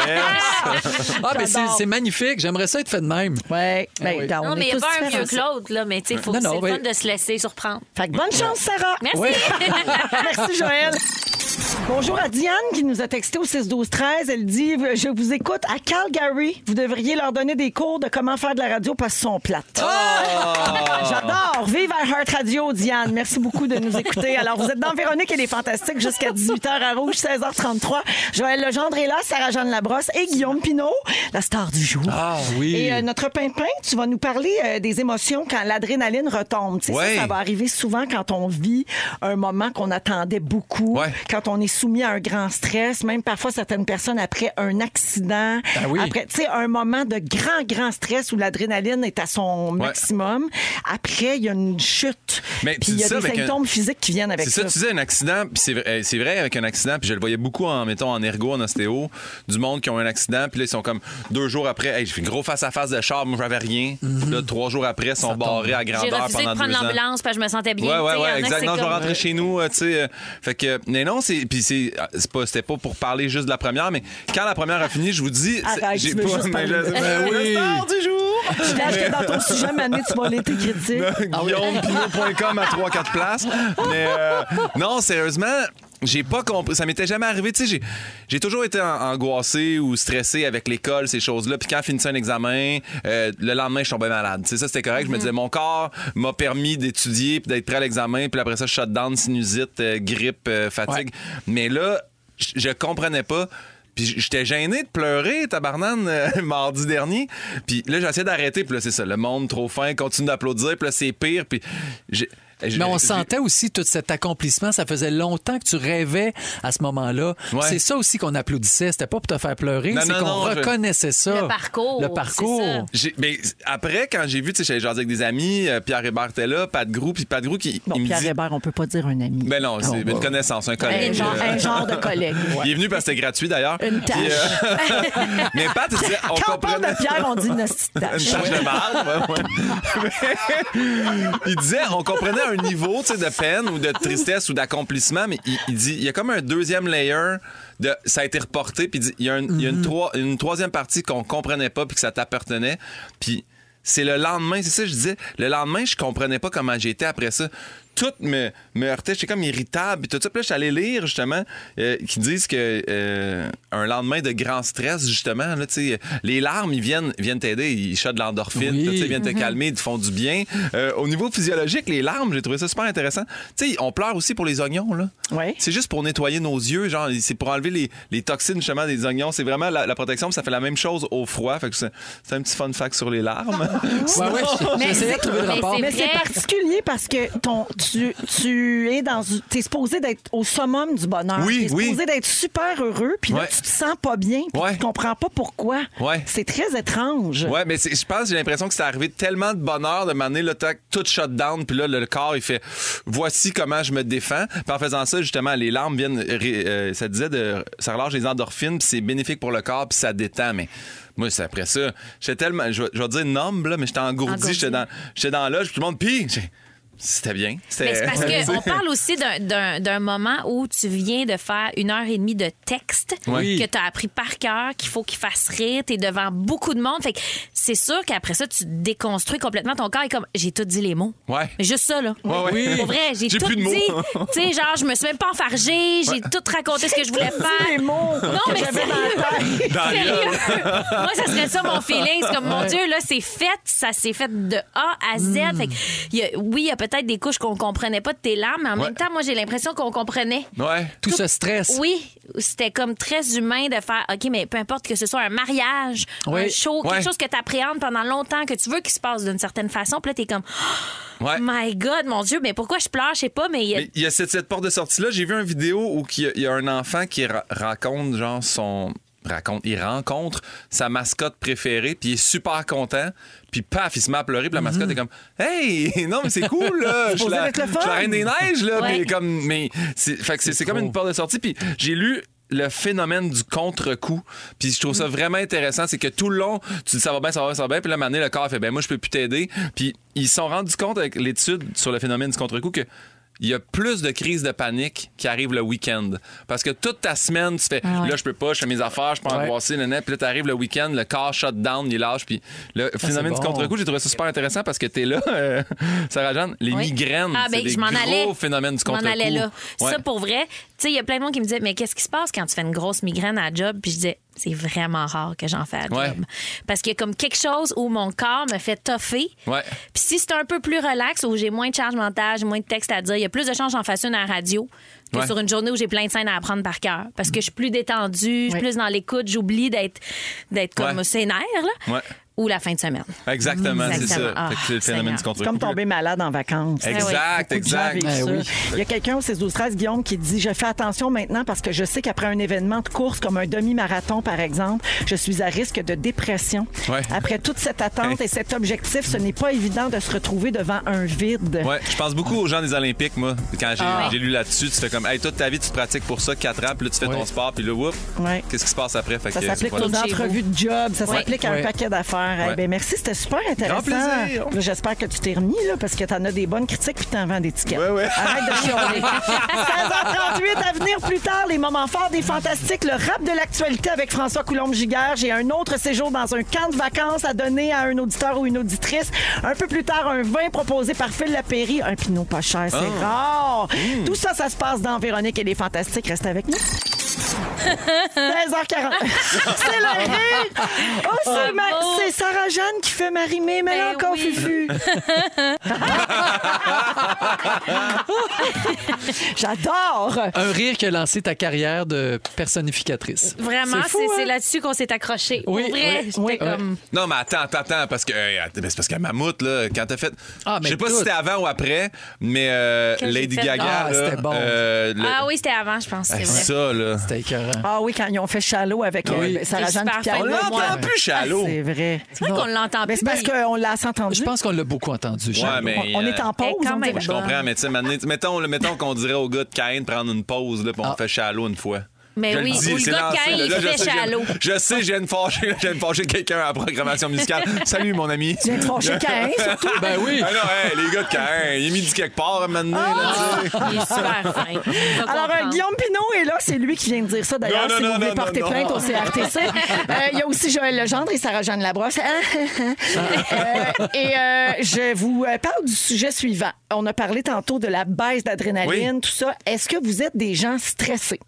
Ah, mais c'est magnifique. J'aimerais ça être fait de même. Ouais. Ben, oui. on Non, est mais il n'y a pas un que l'autre, là, mais tu sais, faut- Non, c'est non, le oui. fun de se laisser surprendre. Fait que bonne chance, Sarah. Merci. Merci, Joël. Bonjour à Diane qui nous a texté au 6-12-13. Elle dit Je vous écoute à Calgary. Vous devriez leur donner des cours de comment faire de la radio parce qu'ils sont plates. J'adore. Vive à Heart Radio, Diane. Merci beaucoup de nous écouter. Alors, vous êtes dans Véronique et les Fantastiques jusqu'à 18h à Rouge, 16h33. Joël Legendre est là, Sarah-Jeanne Labrosse et Guillaume Pinot, la star du jour. Ah oui. Et euh, notre pimpin, tu vas nous parler euh, des émotions quand l'adrénaline retombe. Tu sais, Ouais. ça, ça va arriver souvent quand on vit un moment qu'on attendait beaucoup, Ouais. quand on est soumis à un grand stress, même parfois certaines personnes après un accident, Ah oui. après, tu sais, un moment de grand, grand stress où l'adrénaline est à son maximum. Après, il y a une chute. Mais Puis il y a ça des un- symptômes physiques qui viennent avec C'est ça. ça, tu disais un accident, puis c'est vrai, c'est vrai avec un accident, puis je le voyais beaucoup en mettons en ergo, en ostéo, du monde qui ont un accident, puis là ils sont comme deux jours après, hey, j'ai fait une gros face à face de char, moi j'avais rien. Là trois jours après, ils sont barrés à J'ai grandeur refusé de pendant prendre deux ans. l'ambulance parce que je me sentais bien. Ouais, ouais, tu sais, y en a ouais, que exact. c'est Non, je vais rentrer chez nous, tu sais. fait que, mais non, c'est, puis c'est, c'est pas, c'était pas pour parler juste de la première, mais quand la première a fini, je vous dis, Arrête, tu veux juste mais de- ben oui. du jour. Je lâche que dans ton sujet, Mané, tu vas l'été critique. GuillaumePinot.com à 3-4 places. Mais euh, non, sérieusement, j'ai pas compris. Ça m'était jamais arrivé. Tu sais, j'ai, toujours été an- angoissé ou stressé avec l'école, ces choses-là. Puis quand finissait un examen, euh, le lendemain, je tombais malade. Tu sais, ça, c'était correct. Je me disais, mon corps m'a permis d'étudier puis d'être prêt à l'examen. Puis après ça, shutdown, sinusite, euh, grippe, euh, fatigue. Mais là, je je comprenais pas. Puis j'étais gêné de pleurer, tabarnane, euh, mardi dernier. Puis là, j'essayais d'arrêter. Puis là, c'est ça, le monde trop fin continue d'applaudir. Puis là, c'est pire. Puis Mais on j'ai- sentait aussi tout cet accomplissement. Ça faisait longtemps que tu rêvais à ce moment-là. Ouais. C'est ça aussi qu'on applaudissait. C'était pas pour te faire pleurer, Non, c'est non, qu'on non, je- reconnaissait ça. Le parcours, Le c'est parcours. ça. J'ai- mais après, quand j'ai vu, tu sais, j'allais jaser avec des amis, euh, Pierre Hébert était là, Pat Grou, puis Pat Grou qui Bon, il me Pierre dit. Hébert, on peut pas dire un ami. Ben non, c'est une connaissance, un un, collègue. genre, Euh, un genre de collègue. Il est venu parce que c'était gratuit d'ailleurs. Une tâche. Puis, euh, mais Pat, disait, on Quand on parle de Pierre, on dit une petite Une tâche. tâche de marde, ouais, ouais. Mais il disait, on comprenait un niveau tu sais, de peine ou de tristesse ou d'accomplissement, mais il, il dit, il y a comme un deuxième layer de ça a été reporté, puis il dit, il y a, une, il y a une, troi- une troisième partie qu'on comprenait pas puis que ça t'appartenait, puis c'est le lendemain, c'est ça que je disais, le lendemain, je comprenais pas comment j'étais après ça. Tout me, me heurtait, j'étais comme irritable, puis tout ça. Puis là, je suis allé lire, justement, euh, qui disent que euh, un lendemain de grand stress, justement, là, tu sais, les larmes, ils viennent viennent t'aider, ils shot de l'endorphine, Oui. ils viennent te calmer, ils te font du bien. Euh, au niveau physiologique, les larmes, j'ai trouvé ça super intéressant. Tu sais, on pleure aussi pour les oignons, là. Ouais. C'est juste pour nettoyer nos yeux, genre, c'est pour enlever les, les toxines, justement, des oignons. C'est vraiment la, la protection, puis ça fait la même chose au froid. Fait que c'est un petit fun fact sur les larmes. Ouais, ouais, j'ai- j'ai essayé de trouver le mais rapport. c'est Mais c'est vrai. particulier parce que ton, tu, tu es dans. Tu es supposé d'être au summum du bonheur. Oui, tu es oui. supposé d'être super heureux, puis là, Ouais. tu te sens pas bien, puis Ouais. tu comprends pas pourquoi. Ouais. C'est très étrange. Ouais, mais je pense, j'ai l'impression que c'est arrivé tellement de bonheur de m'amener le tac, tout shut down, puis là, le corps, il fait voici comment je me défends. Puis en faisant ça, justement, les larmes viennent, euh, ça disait, de, ça relâche les endorphines, puis c'est bénéfique pour le corps, puis ça détend. Mais moi, c'est après ça, j'étais tellement, je vais, dire nombre, là, mais j'étais engourdi, j'étais dans, j'étais dans l'âge, puis tout le monde, j'ai- C'était bien. Mais c'est parce qu'on parle aussi d'un- d'un d'un moment où tu viens de faire une heure et demie de texte Oui. que tu as appris par cœur, qu'il faut qu'il fasse rire, tu es devant beaucoup de monde. Fait que c'est sûr qu'après ça, tu déconstruis complètement ton corps et comme j'ai tout dit les mots. Ouais. Mais juste ça, là. Ouais, ouais. Pour vrai, j'ai tout plus de mots. dit. tu sais, genre, je me suis même pas enfargée, j'ai tout raconté ce que je voulais faire. les mots Non, mais j'avais dans. Sérieux? Moi, ça serait ça mon feeling. C'est comme, mon Dieu, là, c'est fait. Ça s'est fait de A à Z. Mm. Fait que, il y a- oui, il y a peut-être des couches qu'on comprenait pas de tes larmes, mais en Ouais. même temps, moi, j'ai l'impression qu'on comprenait. Ouais. Tout ce stress. Oui, c'était comme très humain de faire, OK, mais peu importe que ce soit un mariage, Oui. un show, Ouais. quelque chose que tu appréhendes pendant longtemps, que tu veux qu'il se passe d'une certaine façon, puis là, t'es comme, oh Ouais. my God, mon Dieu, mais pourquoi je pleure? Je sais pas, mais il y a- Mais il y a cette, cette porte de sortie-là. J'ai vu une vidéo où il y, a- il y a un enfant qui ra- raconte, genre, son. Raconte, il rencontre sa mascotte préférée, puis il est super content, puis paf, il se met à pleurer, puis la mascotte est comme Hey, non, mais c'est cool, là! Je suis la, reine des neiges, là! Ouais. Puis comme, mais c'est, fait que c'est, c'est comme une porte de sortie, puis j'ai lu le phénomène du contre-coup. Puis je trouve ça vraiment intéressant, c'est que tout le long, tu dis ça va bien, ça va bien, ça va bien, puis là, donné, le corps fait ben moi je peux plus t'aider. Puis ils se sont rendus compte avec l'étude sur le phénomène du contre-coup que il y a plus de crises de panique qui arrivent le week-end. Parce que toute ta semaine, tu fais là, je peux pas, je fais mes affaires, je peux angoisser, nanana. Puis là, t'arrives le week-end, le corps shut down, il lâche. Puis le phénomène du contre-coup, j'ai trouvé ça super intéressant parce que t'es là, euh, Sarah-Jeanne, les Oui. migraines, Ah, ben, c'est des je m'en allais. phénomènes du Je m'en contre-coup. allais là. Ouais. Ça, pour vrai, sais, il y a plein de monde qui me disait, mais qu'est-ce qui se passe quand tu fais une grosse migraine à la job? Puis je disais, c'est vraiment rare que j'en fais à la Ouais. job. Parce qu'il y a comme quelque chose où mon corps me fait toffer. Ouais. Puis si c'est un peu plus relax, où j'ai moins de charge mentale, j'ai moins de texte à dire, il y a plus de chances que j'en fasse une à la radio que Ouais. sur une journée où j'ai plein de scènes à apprendre par cœur. Parce que je suis plus détendue, je suis plus dans l'écoute, j'oublie d'être d'être comme Ouais. sénère, là. Ou la fin de semaine. Exactement, c'est ça. Ah, c'est le phénomène Seigneur. du contre-coup. C'est comme tomber malade en vacances. Exact, gens exact. Eh oui. Il y a quelqu'un au 16 12 13 Guillaume qui dit je fais attention maintenant parce que je sais qu'après un événement de course comme un demi-marathon par exemple, je suis à risque de dépression. Ouais. Après toute cette attente et cet objectif, ce n'est pas évident de se retrouver devant un vide. Ouais, je pense beaucoup aux gens des Olympiques, moi. Quand j'ai Ah. j'ai lu là-dessus, tu fais comme, hey, toute ta vie, tu te pratiques pour ça, 4 ans, puis là, tu fais ton sport, puis là, whoop, Ouais. qu'est-ce qui se passe après? Fait Ça que, s'applique aux entrevues de job, ça Ouais. s'applique à un Ouais. paquet d'affaires. Ouais. ben, merci, c'était super intéressant. plaisir. Là, J'espère que tu t'es remis là, parce que tu en as des bonnes critiques puis tu en vends des tickets. Ouais, ouais. Arrête de chialer. 16h38 à venir plus tard, les moments forts des fantastiques, le rap de l'actualité avec François Coulombe-Giguère. J'ai un autre séjour dans un camp de vacances à donner à un auditeur ou une auditrice. Un peu plus tard, un vin proposé par Phil Lapéry. Un pinot pas cher, c'est Ah. rare. Mmh. Tout ça, ça se passe dans Véronique et les fantastiques. Reste avec nous. 16h40. c'est le rire! Oh, c'est, ma- Bravo. c'est Sarah Jeanne qui fait ma rimée, mais là Ben encore, oui. Fufu. J'adore! Un rire qui a lancé ta carrière de personnificatrice. Vraiment, C'est fou, c'est hein? c'est là-dessus qu'on s'est accroché. Oui, Pour vrai, oui, j'étais oui. comme. Non, mais attends, attends, attends, parce que, c'est parce qu'à Mammouth, là, quand t'as fait. Ah, je sais pas tout. si c'était avant ou après, mais euh, Lady Gaga, Ah, là, c'était bon. euh, le- Ah oui, c'était avant, je pense. C'est vrai. ça, là. C'était écœurant. Ah oui, quand ils ont fait Shallow avec euh, Oui. Sarah Jeanne Pierre On l'entend plus, Chalot. C'est vrai. C'est vrai qu'on l'entend plus. c'est parce qu'on l'a entendu. Je pense qu'on l'a beaucoup entendu. Ouais, Charles. mais. on, on euh, est en pause, Eh, quand on même. Je comprends, mais tu sais, mettons, mettons qu'on dirait au gars de Caïn de prendre une pause, là, puis on Ah. fait Shallow une fois. Mais Je oui, le dis, ou le gars de là. il Là, fait sais, je- sais, je viens de fâcher, fâcher quelqu'un à la programmation musicale. Salut, mon ami. Tu viens de fâcher surtout? Ben oui. Ah non, hey, les gars de Caïn, il est mis du quelque part à un moment donné, là, tu sais. Il est super fin. Alors, euh. Guillaume Pinot est là, c'est lui qui vient de dire ça d'ailleurs, Non, non, si vous non, voulez non, porter non, plainte au CRTC. Euh, Il y a aussi Joël Legendre et Sarah-Jeanne Labrosse. Euh, et euh, je vous parle du sujet suivant. On a parlé tantôt de la baisse d'adrénaline, Oui. tout ça. Est-ce que vous êtes des gens stressés?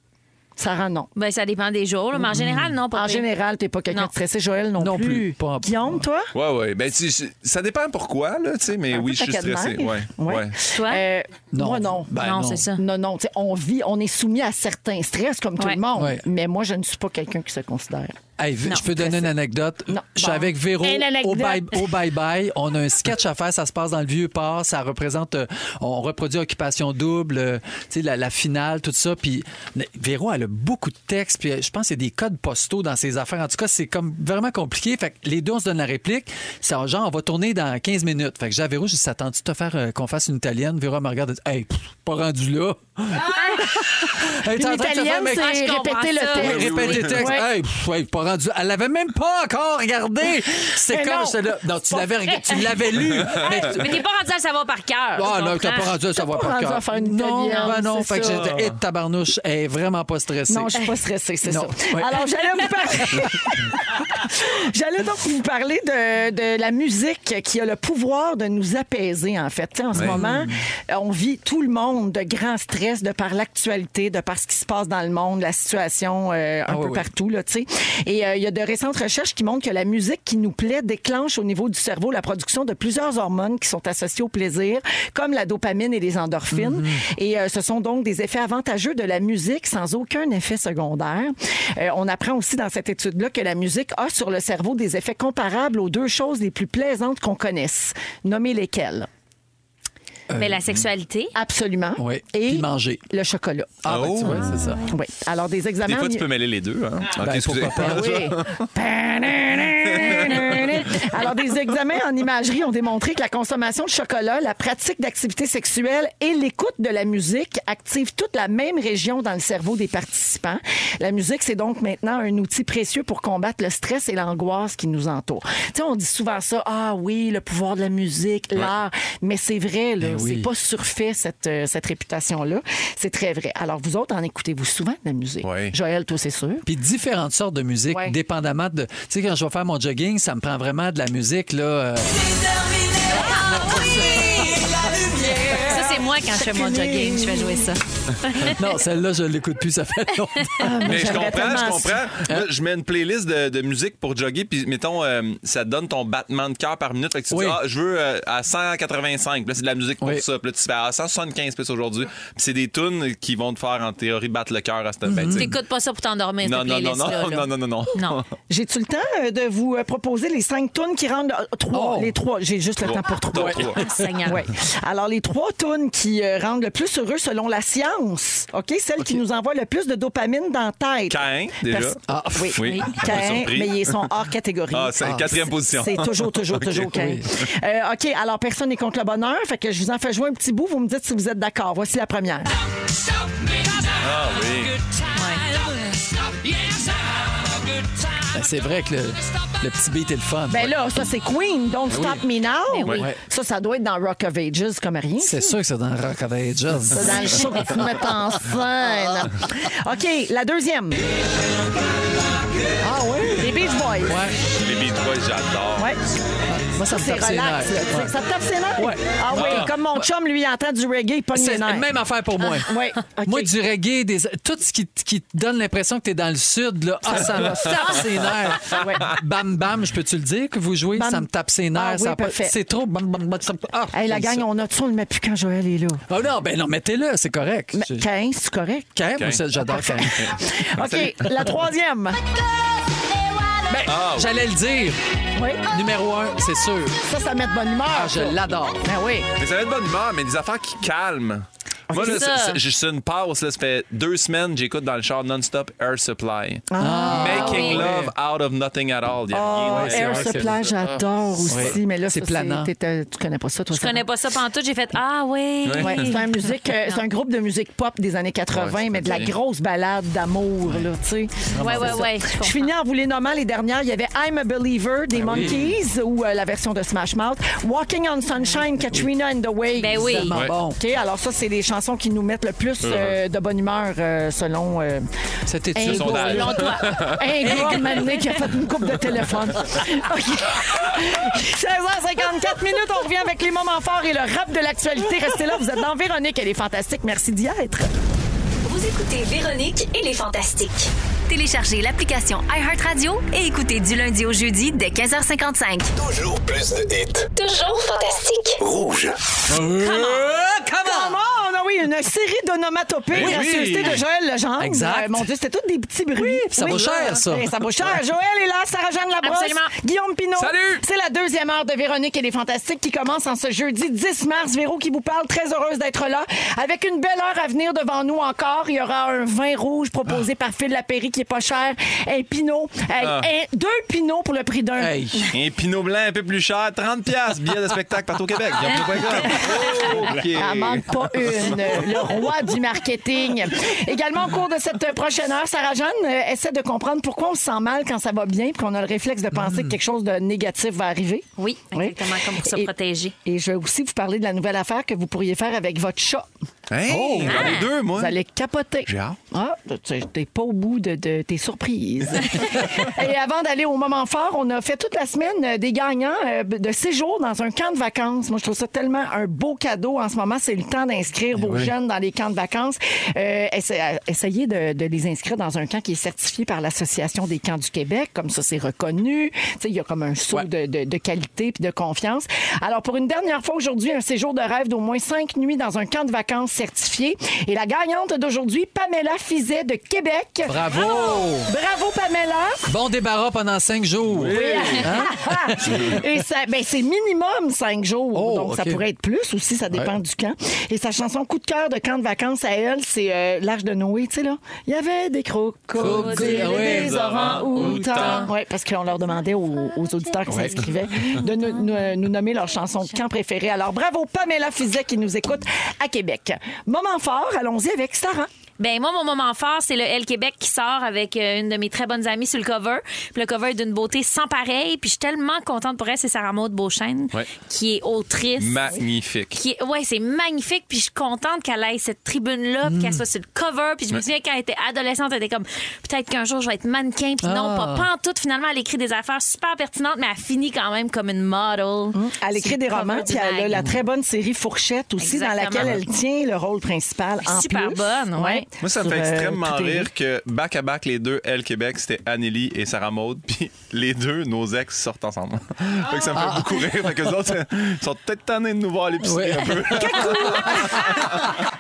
Sarah, non. Ben, ça dépend des jours, là, mais en général, non, pas En général, t'es pas quelqu'un Non. de stressé. Joël, non, Non plus. Pas- Guillaume, toi? Ouais, ouais. Ben, tu sais, ça dépend pourquoi, là, tu sais, mais Un oui, peu je suis taquet de stressé. nerfs. Ouais. Ouais. ouais. Toi? Euh, Non. Moi, non. Ben, non, non. c'est ça. Non, non, tu sais, on vit, on est soumis à certains stress comme tout Ouais. le monde. Ouais. Mais moi, je ne suis pas quelqu'un qui se considère. Hey, Non, je peux donner une anecdote. Non. Je suis Bon. avec Véro au bye, au bye Bye. On a un sketch à faire. Ça se passe dans le vieux port. Ça représente. euh, on reproduit Occupation Double, euh, tu sais, la, la finale, tout ça. Puis Véro, elle a beaucoup de textes. Puis euh, je pense qu'il y a des codes postaux dans ses affaires. En tout cas, c'est comme vraiment compliqué. Fait que les deux, on se donne la réplique. C'est genre, on va tourner dans 15 minutes. Fait que j'ai à Véro, j'ai dit, de te faire euh, qu'on fasse une italienne? Véro elle me regarde et dit, hey, pff, pas rendu là. Hey, t'es Une en train de faire, Ah, je c'est comprends répéter le oui, texte. répète les textes. Ouais. Hey, pff, hey, pas rendu. Elle l'avait même pas encore regardé. C'est Mais comme non. Non, tu l'avais, tu lu. Mais tu- Mais t'es pas rendu à le savoir par cœur. Ah tu non, t'as comprends? pas rendu à savoir pas par rendu cœur. à faire une Non, italienne, ben non. c'est Fait que ça. j'étais, et tabarnouche, elle est vraiment pas stressée. Non, je suis pas stressée, c'est ça. Non. Ouais. Alors, j'allais vous parler. j'allais donc vous parler de, de la musique qui a le pouvoir de nous apaiser, en fait. Tu sais, en ce Oui. moment, on vit tout le monde de grand stress de par l'actualité, de par ce qui se passe dans le monde, la situation euh, un Ah peu oui, partout, là, tu sais. Et euh, il y a de récentes recherches qui montrent que la musique qui nous plaît déclenche au niveau du cerveau la production de plusieurs hormones qui sont associées au plaisir, comme la dopamine et les endorphines. Et euh, ce sont donc des effets avantageux de la musique sans aucun effet secondaire. Euh, on apprend aussi dans cette étude-là que la musique a sur le cerveau des effets comparables aux deux choses les plus plaisantes qu'on connaisse. Nommez lesquelles? Mais la sexualité. Absolument. Oui. Et Puis manger. le chocolat. Ah, ben, tu vois, c'est ça. Oui. Alors, des examens... Des fois, tu peux mêler les deux. Hein? Ok, Ben, excusez. pourquoi pas. Oui. Alors, des examens en imagerie ont démontré que la consommation de chocolat, la pratique d'activités sexuelles et l'écoute de la musique activent toute la même région dans le cerveau des participants. La musique, c'est donc maintenant un outil précieux pour combattre le stress et l'angoisse qui nous entourent. Tu sais, on dit souvent ça, ah oui, le pouvoir de la musique, l'art, mais c'est vrai, là, oui. c'est pas surfait cette, euh, cette réputation-là. C'est très vrai. Alors, vous autres, en écoutez-vous souvent de la musique? Oui. Joël, toi, c'est sûr. Puis différentes sortes de musique, Ouais. dépendamment de. Tu sais, quand je vais faire mon jogging, ça me prend vraiment de la musique, là. euh, Ça, c'est moi quand je fais mon jogging, je vais jouer ça. Non, celle-là, je l'écoute plus, ça fait longtemps. Mais je comprends, je comprends. Moi, je mets une playlist de, de musique pour jogger, puis mettons, euh, ça te donne ton battement de cœur par minute. Fait que tu Oui. dis, ah, je veux euh, à 185. Puis là, c'est de la musique pour Oui. ça. Puis là, tu fais à 175 plus aujourd'hui. Puis c'est des tunes qui vont te faire, en théorie, battre le cœur à cette tu sais. T'écoutes pas ça pour t'endormir, Non, non, non, là. non, non, non, non. Non. J'ai-tu le temps euh, de vous euh, proposer les cinq tunes qui rendent. trois, Oh. les trois? J'ai juste le temps pour trois. Trois. Ah, Seigneur. Ouais. Alors, les trois tunes qui euh, rendent le plus heureux selon la science, OK? Celles qui nous envoient le plus de dopamine dans la tête. Caïn, déjà? Ah, Oui, Oui. Caïn, Surpris. mais ils sont hors catégorie. Ah, c'est quatrième position. C'est toujours, toujours, toujours Caïn. Euh, OK, alors personne n'est contre le bonheur, fait que je vous en fais jouer un petit bout, vous me dites si vous êtes d'accord. Voici la première. Ah oui. Ben, c'est vrai que le, le petit beat est le fun. Ben là, ça, c'est Queen, Don't Stop Me Now. Ben oui. Ouais. Ça, ça doit être dans Rock of Ages comme rien. C'est sûr que c'est dans Rock of Ages. C'est dans le show que tu mets en scène. OK, la deuxième. Ah oui? Les Beach Boys. Ouais. Les Beat Boys, j'adore. Ouais. Moi, ça me C'est tape ses nerfs. Ouais. Ça te tape ses nerfs? Ouais. Ah oui, Ah. comme mon chum, lui, il entend du reggae, il pogne les C'est nerfs. la même affaire pour moi. Oui, OK. Moi, du reggae, des... tout ce qui, qui te donne l'impression que tu es dans le sud, là, ah, ça me tape ses nerfs. Ouais. Bam, bam, je peux-tu le dire que vous jouez? Bam. Ça me tape ses nerfs. Ah oui. C'est trop. Bam, bam, bam, ça me- ah, Hey, la gang, ça. on a tout, on le met plus quand Joël est là. Ah non, ben non, mettez-le, c'est correct. Mais Je- 15, c'est correct? Quand même, Quand. ça, j'adore quand même. OK, la troisième. Ben, Ah, j'allais le dire. Oui. Numéro un, c'est sûr. Ça, ça met de bonne humeur. Ah, je l'adore. Ben oui. Mais ça va être bonne humeur, mais des affaires qui calment. Moi, c'est là, ça. c'est- une pause. Là, ça fait deux semaines j'écoute dans le char non-stop Air Supply. Ah, Making oui. love out of nothing at all. Il y a rien Oh, Air vrai Supply, j'adore aussi. Oui. Mais là, C'est ça, planant. t'étais- Tu connais pas ça, toi? Je connais pas ça pantoute. J'ai fait Ah oui. Ouais, c'est un, musique, euh, c'est un groupe de musique pop des années 80, Ouais, mais de la bien. grosse balade d'amour, là, tu sais. Ouais, ouais, ouais. je Je comprends. finis en vous les nommant les dernières. Il y avait I'm a Believer des Monkeys ou euh, la version de Smash Mouth. Walking on Sunshine, Katrina and the Waves. Ben oui. Tellement bon. OK, alors ça, c'est les chansons qui nous mettent le plus euh, de bonne humeur euh, selon euh, Cette étude. sondage. Un moment donné, qui a fait une coupe de téléphone. OK. 16h54 minutes, on revient avec les moments forts et le rap de l'actualité. Restez là, vous êtes dans Véronique, elle est fantastique. Merci d'y être. Vous écoutez Véronique et les Fantastiques. Téléchargez l'application iHeartRadio et écoutez du lundi au jeudi dès 15h55. Toujours plus de hits. Toujours fantastique. Rouge. Comment? Ah oui, une série d'onomatopées Ben gracieuseté oui. de Joël Legendre. Exact. Euh, mon Dieu, c'était tous des petits bruits. ça vaut cher, ça. Ça vaut cher. Joël est là, Sarah-Jeanne Labrosse, Absolument. Guillaume Pinot. Salut. C'est la deuxième heure de Véronique et les Fantastiques qui commence en ce jeudi 10 mars. Véro qui vous parle, très heureuse d'être là. Avec une belle heure à venir devant nous encore. Il y aura un vin rouge proposé par Phil Lapéry qui est pas cher. Un Pinot. Hey, Ah. un- deux Pinots pour le prix d'un. Hey. Un pinot blanc un peu plus cher, 30 pièces billet de spectacle partout au Québec. Oh. Il en manque pas une. le roi du marketing. Également, au cours de cette prochaine heure, Sarah-Jeanne euh, essaie de comprendre pourquoi on se sent mal quand ça va bien puis qu'on a le réflexe de penser que quelque chose de négatif va arriver. Oui, Oui. exactement, comme pour se Et- protéger. Et je vais aussi vous parler de la nouvelle affaire que vous pourriez faire avec votre chat. Hey, Oh, j'en ai deux, moi. Vous allez capoter. J'ai hâte. Ah, tu- t'es pas au bout de, de tes surprises. Et avant d'aller au moment fort, on a fait toute la semaine euh, des gagnants euh, de séjour dans un camp de vacances. Moi, je trouve ça tellement un beau cadeau en ce moment. C'est le temps d'inscrire vos jeunes dans les camps de vacances. Euh, essa- essayez de, de les inscrire dans un camp qui est certifié par l'Association des camps du Québec. Comme ça, c'est reconnu. Tu sais, il y a comme un saut de, de- de qualité puis de confiance. Alors, pour une dernière fois aujourd'hui, un séjour de rêve d'au moins cinq nuits dans un camp de vacances certifié. Et la gagnante d'aujourd'hui, Pamela Fizet de Québec. Bravo! Bravo, Pamela! Bon débarras pendant cinq jours. Et ça, ben, c'est minimum cinq jours. Oh, donc, ça pourrait être plus aussi, ça dépend Ouais. du camp. Et sa chanson coup de cœur de camp de vacances à elle, c'est euh, L'Arche de Noé, tu sais, là. Il y avait des crocodiles et oui. des orangs-outans. Oui, parce qu'on leur demandait aux, aux auditeurs qui Ouais. s'inscrivaient de nous, nous- nous nommer leur chanson de camp préférée. Alors, bravo, Pamela Fizet qui nous écoute à Québec. Moment fort, allons-y avec Sarah. Ben moi, mon moment fort, c'est le L Québec qui sort avec euh, une de mes très bonnes amies sur le cover. Puis le cover est d'une beauté sans pareil. Puis je suis tellement contente pour elle, c'est Sarah Maud Beauchesne, Ouais. qui est autrice. Magnifique. qui est- ouais, c'est magnifique. Puis je suis contente qu'elle ait cette tribune-là, puis qu'elle soit sur le cover. Puis je me souviens quand elle était adolescente, elle était comme peut-être qu'un jour je vais être mannequin. Puis non, pas, pas en tout. Finalement, elle écrit des affaires super pertinentes, mais elle finit quand même comme une model. Elle écrit des romans, puis elle a la très bonne série Fourchette aussi, dans laquelle elle tient le rôle principal en Super plus. bonne, ouais. Moi, ça me fait euh, extrêmement rire que back-à-back, les deux, Elle Québec, c'était Anneli et Sarah Maud. Puis les deux, nos ex, sortent ensemble. fait que ça me fait beaucoup rire. Fait que les autres, ils sont peut-être tannés de nous voir à l'épicerie Ouais. un peu.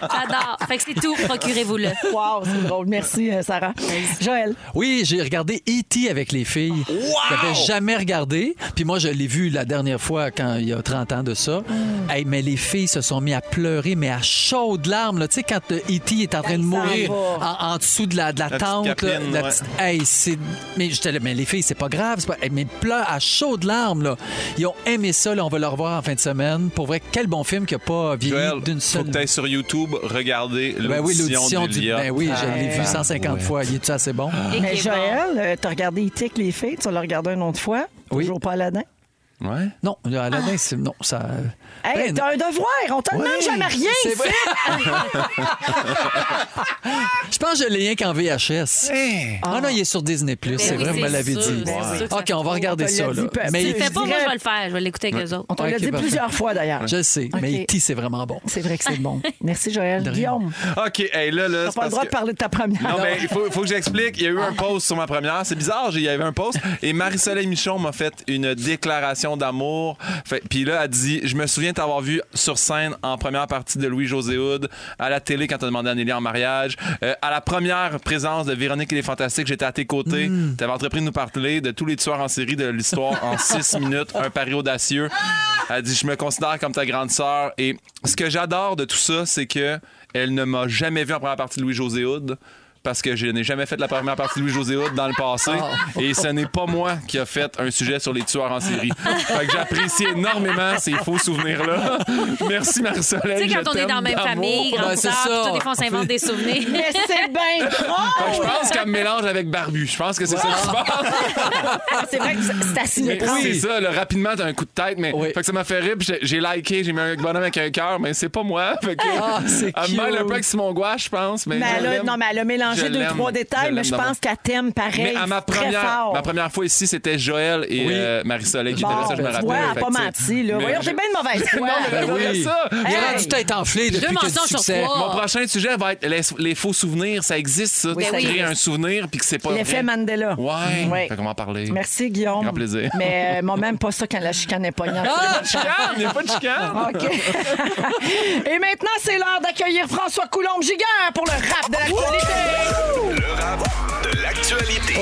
J'adore. Fait que c'est tout. Procurez-vous-le. Wow, c'est drôle. Merci, euh, Sarah. Joël? Oui, j'ai regardé E.T. avec les filles. Je l'avais jamais regardé. Puis moi, je l'ai vu la dernière fois quand il y a 30 ans de ça. Mm. Hey, mais les filles se sont mis à pleurer, mais à chaudes larmes. là. Tu sais, quand euh, E.T. est en train de il s'en mourir en, en dessous de la, de la, petite tente. là, la ouais. petite- Hey, c'est... Mais j'étais là, mais les filles, c'est pas grave. c'est Pas... Hey, mais ils pleurent à chaudes larmes. Là. Ils ont aimé ça. Là. On va le revoir en fin de semaine. Pour vrai, quel bon film qui a pas vieilli Joël, d'une faut seule... que t'ailles sur YouTube regarder Ben oui, l'audition l'audition du... Ben oui, je l'ai vu Ah, 150 ouais. fois. Il est-tu assez bon? Et Mais. Joël, euh, t'as regardé avec les filles, tu l'as regardé une autre fois. Oui. Toujours pas Aladdin. Ouais. Non, Aladdin, c'est... Non, ça... Hey, Ben, t'as un devoir, on te demande jamais rien. c'est vrai. Je pense que je l'ai rien qu'en VHS. Ah non, il est sur Disney+. c'est oui, vrai, vous me c'est l'avez dit. c'est OK, on va regarder On ça. l'a Là. Mais Fais pas, moi, je vais le faire. Je vais l'écouter avec eux autres. On te l'a Ok, dit parfait. plusieurs fois d'ailleurs. je sais, mais. E.T., c'est vraiment bon. C'est vrai que c'est bon. Merci Joël. Guillaume, OK, hey, là, là, t'as c'est pas le droit de parler de ta première. Non, mais il faut, faut que j'explique. Il y a eu un post sur ma première. C'est bizarre, j'ai- il y avait un post. Et Marie-Soleil Michon m'a fait une déclaration d'amour. Puis là, elle dit Je me souviens t'avoir vu sur scène en première partie de Louis-José Hood, à la télé quand t'as demandé à Nelly en mariage, euh, à la première présence de Véronique et les Fantastiques, j'étais à tes côtés. T'avais entrepris de nous parler de tous les tueurs en série de l'histoire en six minutes, un pari audacieux. Elle dit Je me considère comme ta grande sœur. Et ce que j'adore de tout ça, c'est que elle ne m'a jamais vu en première partie de Louis-José Hood parce que je n'ai jamais fait la première partie de Louis-José Hood dans le passé. Et ce n'est pas moi qui a fait un sujet sur les tueurs en série. Fait que j'apprécie énormément ces faux souvenirs-là. Merci Marie-Soleil. Tu sais, quand on est dans la même famille, grande Ben, c'est sœur, des fois, on s'invente des souvenirs. Mais c'est bien je pense qu'elle me mélange avec Barbu. Je pense que c'est ça qui se passe. C'est vrai que c'est- Mais étrange. C'est ça, là, rapidement, t'as un coup de tête, mais Oui. fait que ça m'a fait rire, j'ai- liké, j'ai mis un bonhomme avec un cœur, mais c'est pas moi. Fait que, Ah, c'est elle me mêle un peu avec Simon Gouache, je pense. Mais, Mais je elle a, l'aime. non, mais elle a mélangé Je deux, trois détails, mais je pense qu'elle t'aime pareil. Mais à ma très première, fort. ma première fois ici, c'était Joël et Oui. euh, Marie-Soleil qui étaient là, ça, je me tu rappelle. vois, elle que, pas tu menti. Là. Voyons, t'es bien de mauvaise foi. Non, mais Ben oui. ça. Il Hey. rendu tête enflée depuis a mensonges sur succès. Mon prochain sujet va être les, les faux souvenirs. Ça existe, ça. Oui, tu existe. un souvenir puis que c'est pas L'effet. Mandela. Ouais. Ouais. Fait qu'on va en parler. Merci, Guillaume. Grand plaisir. Mais euh, moi, même pas ça quand la chicane est poignante. Ah, chicane! Il n'y a pas de chicane! OK. Et maintenant, c'est l'heure d'accueillir François Coulombe-Giguère pour le rap de l'actualité. Le rap de l'actualité.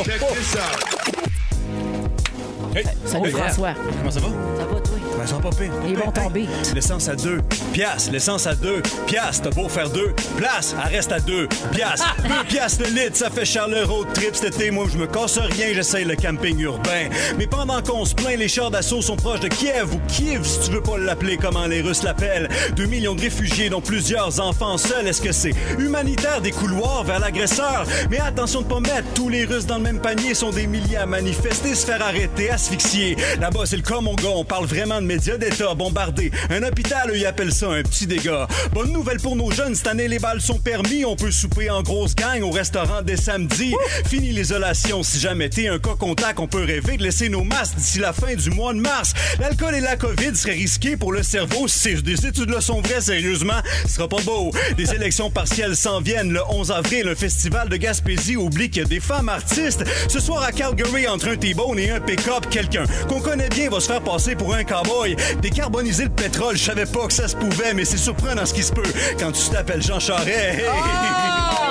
Salut, François. Comment ça va? Ça va, toi? Ben, pas pire. Ils vont tomber. L'essence à 2 piastres. L'essence à 2 piastres. T'as beau faire 2 places, elle reste à 2 piastres. 2 piastres le litre, ça fait cher le road trip cet été. Moi, je me casse rien, j'essaye le camping urbain. Mais pendant qu'on se plaint, les chars d'assaut sont proches de Kiev ou Kiev, si tu veux pas l'appeler comment les Russes l'appellent. 2 millions de réfugiés, dont plusieurs enfants seuls. Est-ce que c'est humanitaire des couloirs vers l'agresseur? Mais attention de pas mettre tous les Russes dans le même panier. Sont des milliers à manifester, se faire arrêter, asphyxier. Là-bas, c'est le Comongo. On parle vraiment de médias d'État bombardés. Un hôpital, eux, ils appellent ça un petit dégât. Bonne nouvelle pour nos jeunes, cette année, les balles sont permis. On peut souper en grosse gang au restaurant dès samedi. Fini l'isolation. Si jamais t'es un cas contact, on peut rêver de laisser nos masques d'ici la fin du mois de mars. L'alcool et la COVID seraient risqués pour le cerveau. Si des études là sont vraies, sérieusement, ce sera pas beau. Des élections partielles s'en viennent le 11 avril. Un festival de Gaspésie oublie qu'il y a des femmes artistes. Ce soir à Calgary, entre un T-Bone et un pick-up, quelqu'un qu'on connaît bien va se faire passer pour un cowboy. Décarboniser le pétrole, je savais pas que ça se pouvait, mais c'est surprenant ce qui se peut quand tu t'appelles Jean Charest. Hey!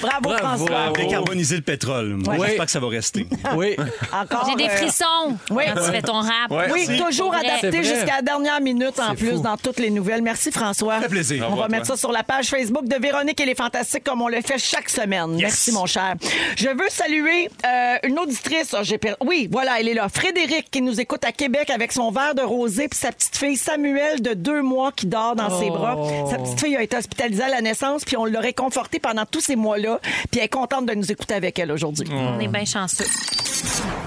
Bravo, François. Décarboniser le pétrole. Ouais. J'espère que ça va rester. Oui. Encore. J'ai des euh, frissons oui. quand tu fais ton rap. Ouais. Oui, toujours adapté jusqu'à la dernière minute en plus fou. dans toutes les nouvelles. Merci François. Ça fait plaisir. On va mettre ça sur la page Facebook de Véronique et les Fantastiques comme on le fait chaque semaine. Merci mon cher. Je veux saluer euh, une auditrice. Ah, per- Oui, voilà, elle est là. Frédéric qui nous écoute à Québec avec son verre de rosé puis sa petite fille Samuel de deux mois qui dort dans ses bras. Sa petite fille a été hospitalisée à la naissance puis on l'a réconfortée pendant tous ces mois-là. Puis elle est contente de nous écouter avec elle aujourd'hui. On est bien chanceux.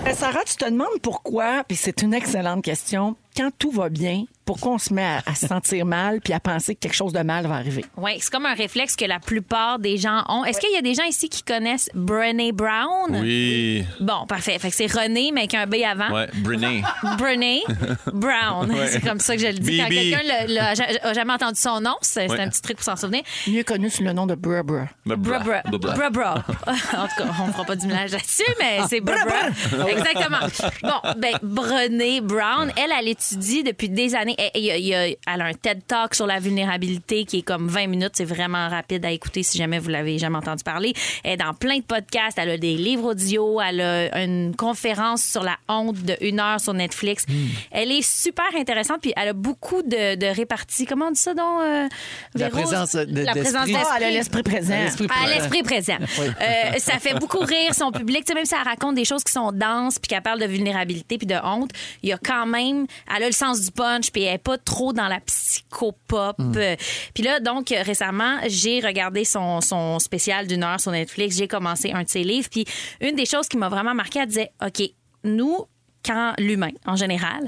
Euh, Sarah, tu te demandes pourquoi, puis c'est une excellente question, quand tout va bien, pourquoi on se met à, à se sentir mal puis à penser que quelque chose de mal va arriver? Oui, c'est comme un réflexe que la plupart des gens ont. Est-ce qu'il y a des gens ici qui connaissent Brené Brown? Oui. Bon, parfait. Fait que c'est René, mais avec un B avant. Ouais, Brené. Brené Brown. Ouais. C'est comme ça que je le dis. Quand quelqu'un le- le- a ja- a jamais entendu son nom, c'est Ouais. un petit truc pour s'en souvenir. Mieux connu sous le nom de Bra Bra. Bra, Bra bra. bra, bra. Bra bra. En tout cas, on fera pas du ménage là-dessus, mais c'est bra bra. Exactement. Bon, ben, Brené Brown, elle, elle étudie depuis des années. Y a- y a- elle a un TED Talk sur la vulnérabilité qui est comme 20 minutes. C'est vraiment rapide à écouter si jamais vous l'avez jamais entendu parler. Elle est dans plein de podcasts. Elle a des livres audio. Elle a une conférence sur la honte de une heure sur Netflix. Elle est super intéressante. Puis elle a beaucoup de, de réparties. Comment on dit ça, donc? euh, La Véro? présence de- La présence d'esprit. Ah, elle a l'esprit présent. L'esprit À l'esprit présent. Euh, ça fait beaucoup rire son public. Tu sais, même si elle raconte des choses qui sont denses puis qu'elle parle de vulnérabilité puis de honte, il y a quand même... Elle a le sens du punch puis elle est pas trop dans la psychopop. Euh, Puis là, donc, récemment, j'ai regardé son, son spécial d'une heure sur Netflix. J'ai commencé un de ses livres. Puis une des choses qui m'a vraiment marqué, elle disait, OK, nous, quand l'humain, en général,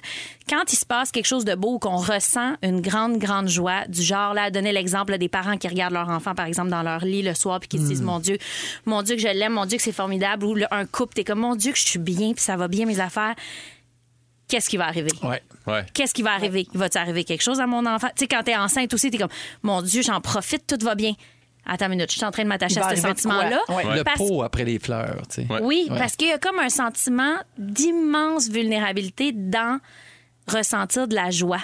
quand il se passe quelque chose de beau ou qu'on ressent une grande, grande joie, du genre, là, donner l'exemple des parents qui regardent leur enfant, par exemple, dans leur lit le soir, puis qui se disent, mon Dieu, mon Dieu que je l'aime, mon Dieu que c'est formidable, ou le- un couple, t'es comme, mon Dieu que je suis bien, puis ça va bien mes affaires. Qu'est-ce qui va arriver? Ouais. Ouais. Qu'est-ce qui va arriver? Va-t-il arriver quelque chose à mon enfant? Tu sais, quand t'es enceinte aussi, t'es comme, mon Dieu, j'en profite, tout va bien. Attends une minute, je suis en train de m'attacher à ce sentiment-là. Ouais. Le Parce- pot après les fleurs, tu sais. Ouais. oui, Ouais. parce qu'il y a comme un sentiment d'immense vulnérabilité dans ressentir de la joie.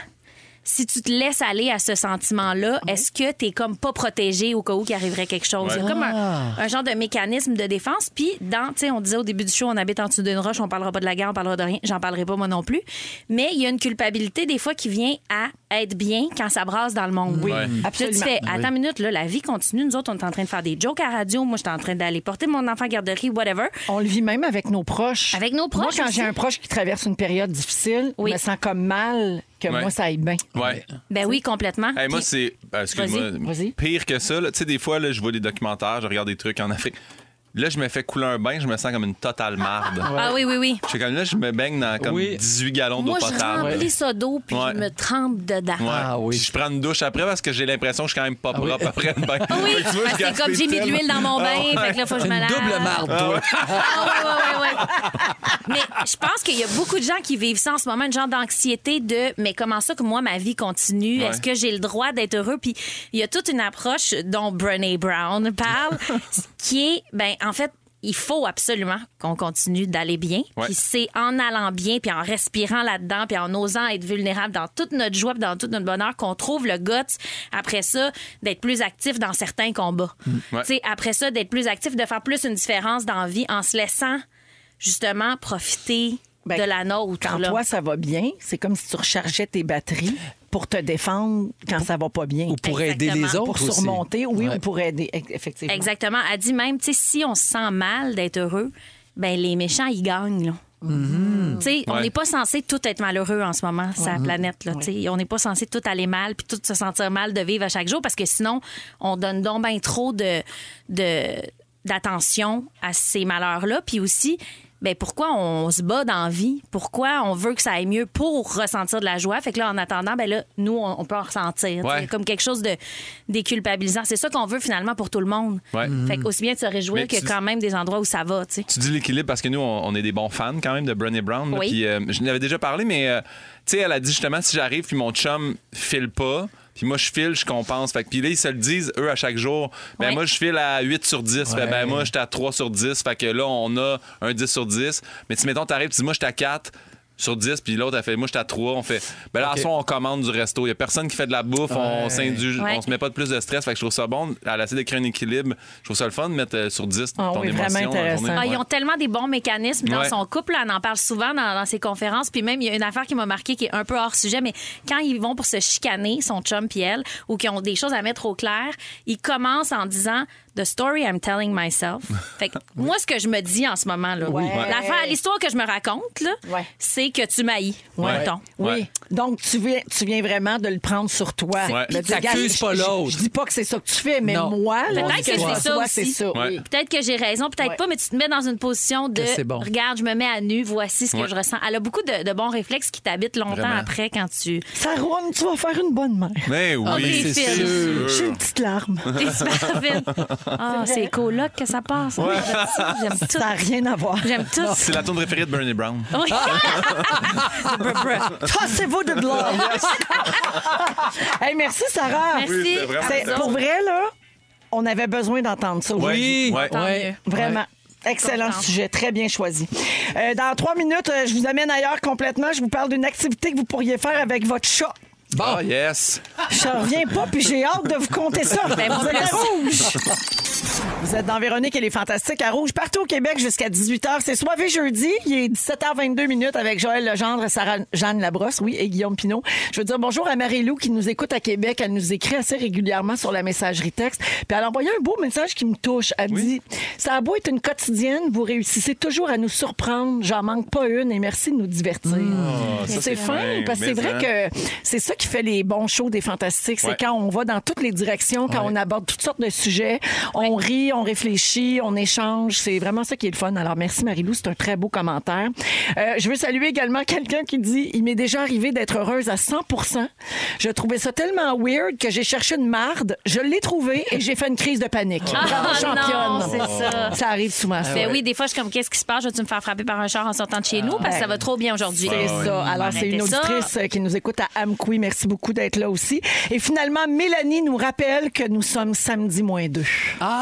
Si tu te laisses aller à ce sentiment-là, est-ce que tu es comme pas protégé au cas où il arriverait quelque chose? Il y a comme un, un genre de mécanisme de défense. Puis, dans, tu sais, on disait au début du show, on habite en dessous d'une roche, on parlera pas de la guerre, on parlera de rien. J'en parlerai pas moi non plus. Mais il y a une culpabilité des fois qui vient à être bien quand ça brasse dans le monde. Oui, Ouais. Puis là, absolument. tu fais, attends une minute, là, la vie continue. Nous autres, on est en train de faire des jokes à radio. Moi, je suis en train d'aller porter mon enfant à garderie, whatever. On le vit même avec nos proches. Avec nos proches Moi, quand j'ai un proche qui traverse une période difficile, Oui. je me sens comme mal que Ouais. moi, ça aille bien. Ouais. Ben oui, complètement. Hey, moi, c'est. euh, Excuse-moi. Pire que ça, tu sais, des fois, là, je vois des documentaires, je regarde des trucs en Afrique. Là, je me fais couler un bain, je me sens comme une totale marde. Ah oui, oui, oui. Je suis comme là, je me baigne dans comme Oui. 18 gallons d'eau Moi, je potable. remplis ça d'eau puis Ouais. je me trempe dedans. Ouais. Ah oui. Puis je prends une douche après parce que j'ai l'impression que je suis quand même pas oui. propre après le bain. Ah oui, Fait que tu vois, parce que c'est comme j'ai mis de tellement. l'huile dans mon bain, Ah ouais. fait que là, faut que je me une lave. double marde, toi. Ah ouais, ouais, ouais, ouais. Mais je pense qu'il y a beaucoup de gens qui vivent ça en ce moment, une genre d'anxiété de mais comment ça que moi ma vie continue? Ouais. Est-ce que j'ai le droit d'être heureux? Puis il y a toute une approche dont Brené Brown parle, qui est ben en fait il faut absolument qu'on continue d'aller bien. Ouais. Puis c'est en allant bien, puis en respirant là-dedans, puis en osant être vulnérable dans toute notre joie, puis dans tout notre bonheur, qu'on trouve le guts après ça d'être plus actif dans certains combats. Ouais. Tu sais, après ça, d'être plus actif, de faire plus une différence dans la vie en se laissant justement profiter Ben, de la nôtre. Quand là. toi, ça va bien, c'est comme si tu rechargeais tes batteries pour te défendre quand ça va pas bien. Ou pour aider les autres Pour aussi. surmonter, oui, Ouais. ou pour aider, e- effectivement. Exactement. Elle dit même, tu sais, si on se sent mal d'être heureux, ben les méchants, ils gagnent. là. Mm-hmm. Tu sais, On Ouais. n'est pas censé tout être malheureux en ce moment, sur la planète. Là, tu sais. On n'est pas censé tout aller mal puis tout se sentir mal de vivre à chaque jour parce que sinon, on donne donc bien trop de, de, d'attention à ces malheurs-là. Puis aussi, ben pourquoi on se bat dans la vie? Pourquoi on veut que ça aille mieux pour ressentir de la joie? Fait que là, en attendant, ben là, nous, on, on peut en ressentir. Ouais. Comme quelque chose de déculpabilisant. C'est ça qu'on veut finalement pour tout le monde. Ouais. Fait que aussi bien de se réjouir tu- quand même des endroits où ça va, tu sais. Tu dis l'équilibre parce que nous, on, on est des bons fans quand même de Brené Brown. Oui. Puis, euh, je l'avais déjà parlé, mais euh, tu sais, elle a dit justement si j'arrive puis mon chum file pas. Puis moi, je file, je compense. Fait que, puis là, ils se le disent, eux, à chaque jour. Ben, Ouais. moi, je file à 8 sur 10. Fait, ben, moi, j'étais à 3 sur 10. Fait que là, on a un 10 sur 10. Mais si, mettons, t'arrives, tu dis, moi, j'étais à 4 sur 10. Puis l'autre, elle fait, moi, j'étais à 3. On fait, ben là, à OK. soir, on commande du resto. Il y a personne qui fait de la bouffe. On s'indulge. Ouais. On se met pas de plus de stress. Fait que je trouve ça bon. Elle essaie de créer un équilibre. Je trouve ça le fun de mettre euh, sur 10 Ah ton oui, émotion. vraiment la intéressant. journée. Ah, Ils ont tellement des bons mécanismes dans Ouais. son couple. Elle en parle souvent dans, dans ses conférences. Puis même, il y a une affaire qui m'a marqué qui est un peu hors sujet, mais quand ils vont pour se chicaner, son chum puis elle, ou qui ont des choses à mettre au clair, ils commencent en disant The story I'm telling myself. Fait que moi, ce que je me dis en ce moment, là, Oui. l'affaire, l'histoire que je me raconte, là, Ouais. c'est que tu m'haïs, Ouais. mettons. Oui. Ouais. Donc, tu viens, tu viens vraiment de le prendre sur toi. Ouais. Dire, t'accuses pas je- l'autre. Je, je dis pas que c'est ça que tu fais, mais Non. moi, là, Peut-être que je c'est ça reçois, aussi. c'est ça. Ouais. oui. Peut-être que j'ai raison, peut-être Ouais. pas, mais tu te mets dans une position de Que c'est bon. regarde, je me mets à nu, voici ce que Ouais. je ressens. Elle a beaucoup de, de bons réflexes qui t'habitent longtemps Vraiment. après quand tu. Ça roule, tu vas faire une bonne mère. Mais Ah, oui, des c'est sûr. J'ai une petite larme. Ah, c'est coloc que ça passe. hein? J'aime ça. J'aime tout. Ça n'a rien à voir. J'aime tout. C'est la tune préférée de Bernie Brown. Oui. Tassez-vous de là. hey, merci, Sarah. Merci. Oui. Pour vrai, là, on avait besoin d'entendre ça. Oui, Ouais. Ouais. mieux. Vraiment. Excellent sujet, très bien choisi. Euh, dans trois minutes, euh, je vous amène ailleurs complètement. Je vous parle d'une activité que vous pourriez faire avec votre chat. Bon, Ah, yes. Je reviens pas, puis j'ai hâte de vous compter ça. Ben, vous êtes. Rouge. Vous êtes dans Véronique et les Fantastiques à Rouge, partout au Québec jusqu'à 18h. C'est soirée jeudi. Il est 17h22 minutes avec Joël Legendre, Sarah-Jeanne Labrosse, oui, et Guillaume Pinot. Je veux dire bonjour à Marie-Lou qui nous écoute à Québec. Elle nous écrit assez régulièrement sur la messagerie texte. Puis elle a envoyé un beau message qui me touche. Elle dit Ça a beau être une quotidienne, vous réussissez toujours à nous surprendre. J'en manque pas une et merci de nous divertir. ça, c'est fin, parce que c'est vrai hein? que c'est ça qui fait les bons shows des Fantastiques. C'est quand on va dans toutes les directions, quand on aborde toutes sortes de sujets. On rit, on réfléchit, on échange. C'est vraiment ça qui est le fun. Alors, merci Marie-Lou, c'est un très beau commentaire. Euh, je veux saluer également quelqu'un qui dit Il m'est déjà arrivé d'être heureuse à 100% Je trouvais ça tellement weird que j'ai cherché une marde, je l'ai trouvée et j'ai fait une crise de panique. Bravo, Ah, championne. non, c'est ça. Ça arrive souvent, ça. Ben oui, des fois, je suis comme, qu'est-ce qui se passe? Je vais-tu me faire frapper par un char en sortant de chez nous? Parce que ça va trop bien aujourd'hui. C'est ça. Alors, c'est une ça. auditrice euh, qui nous écoute à Amqui. Merci beaucoup d'être là aussi. Et finalement, Mélanie nous rappelle que nous sommes samedi moins deux. ah,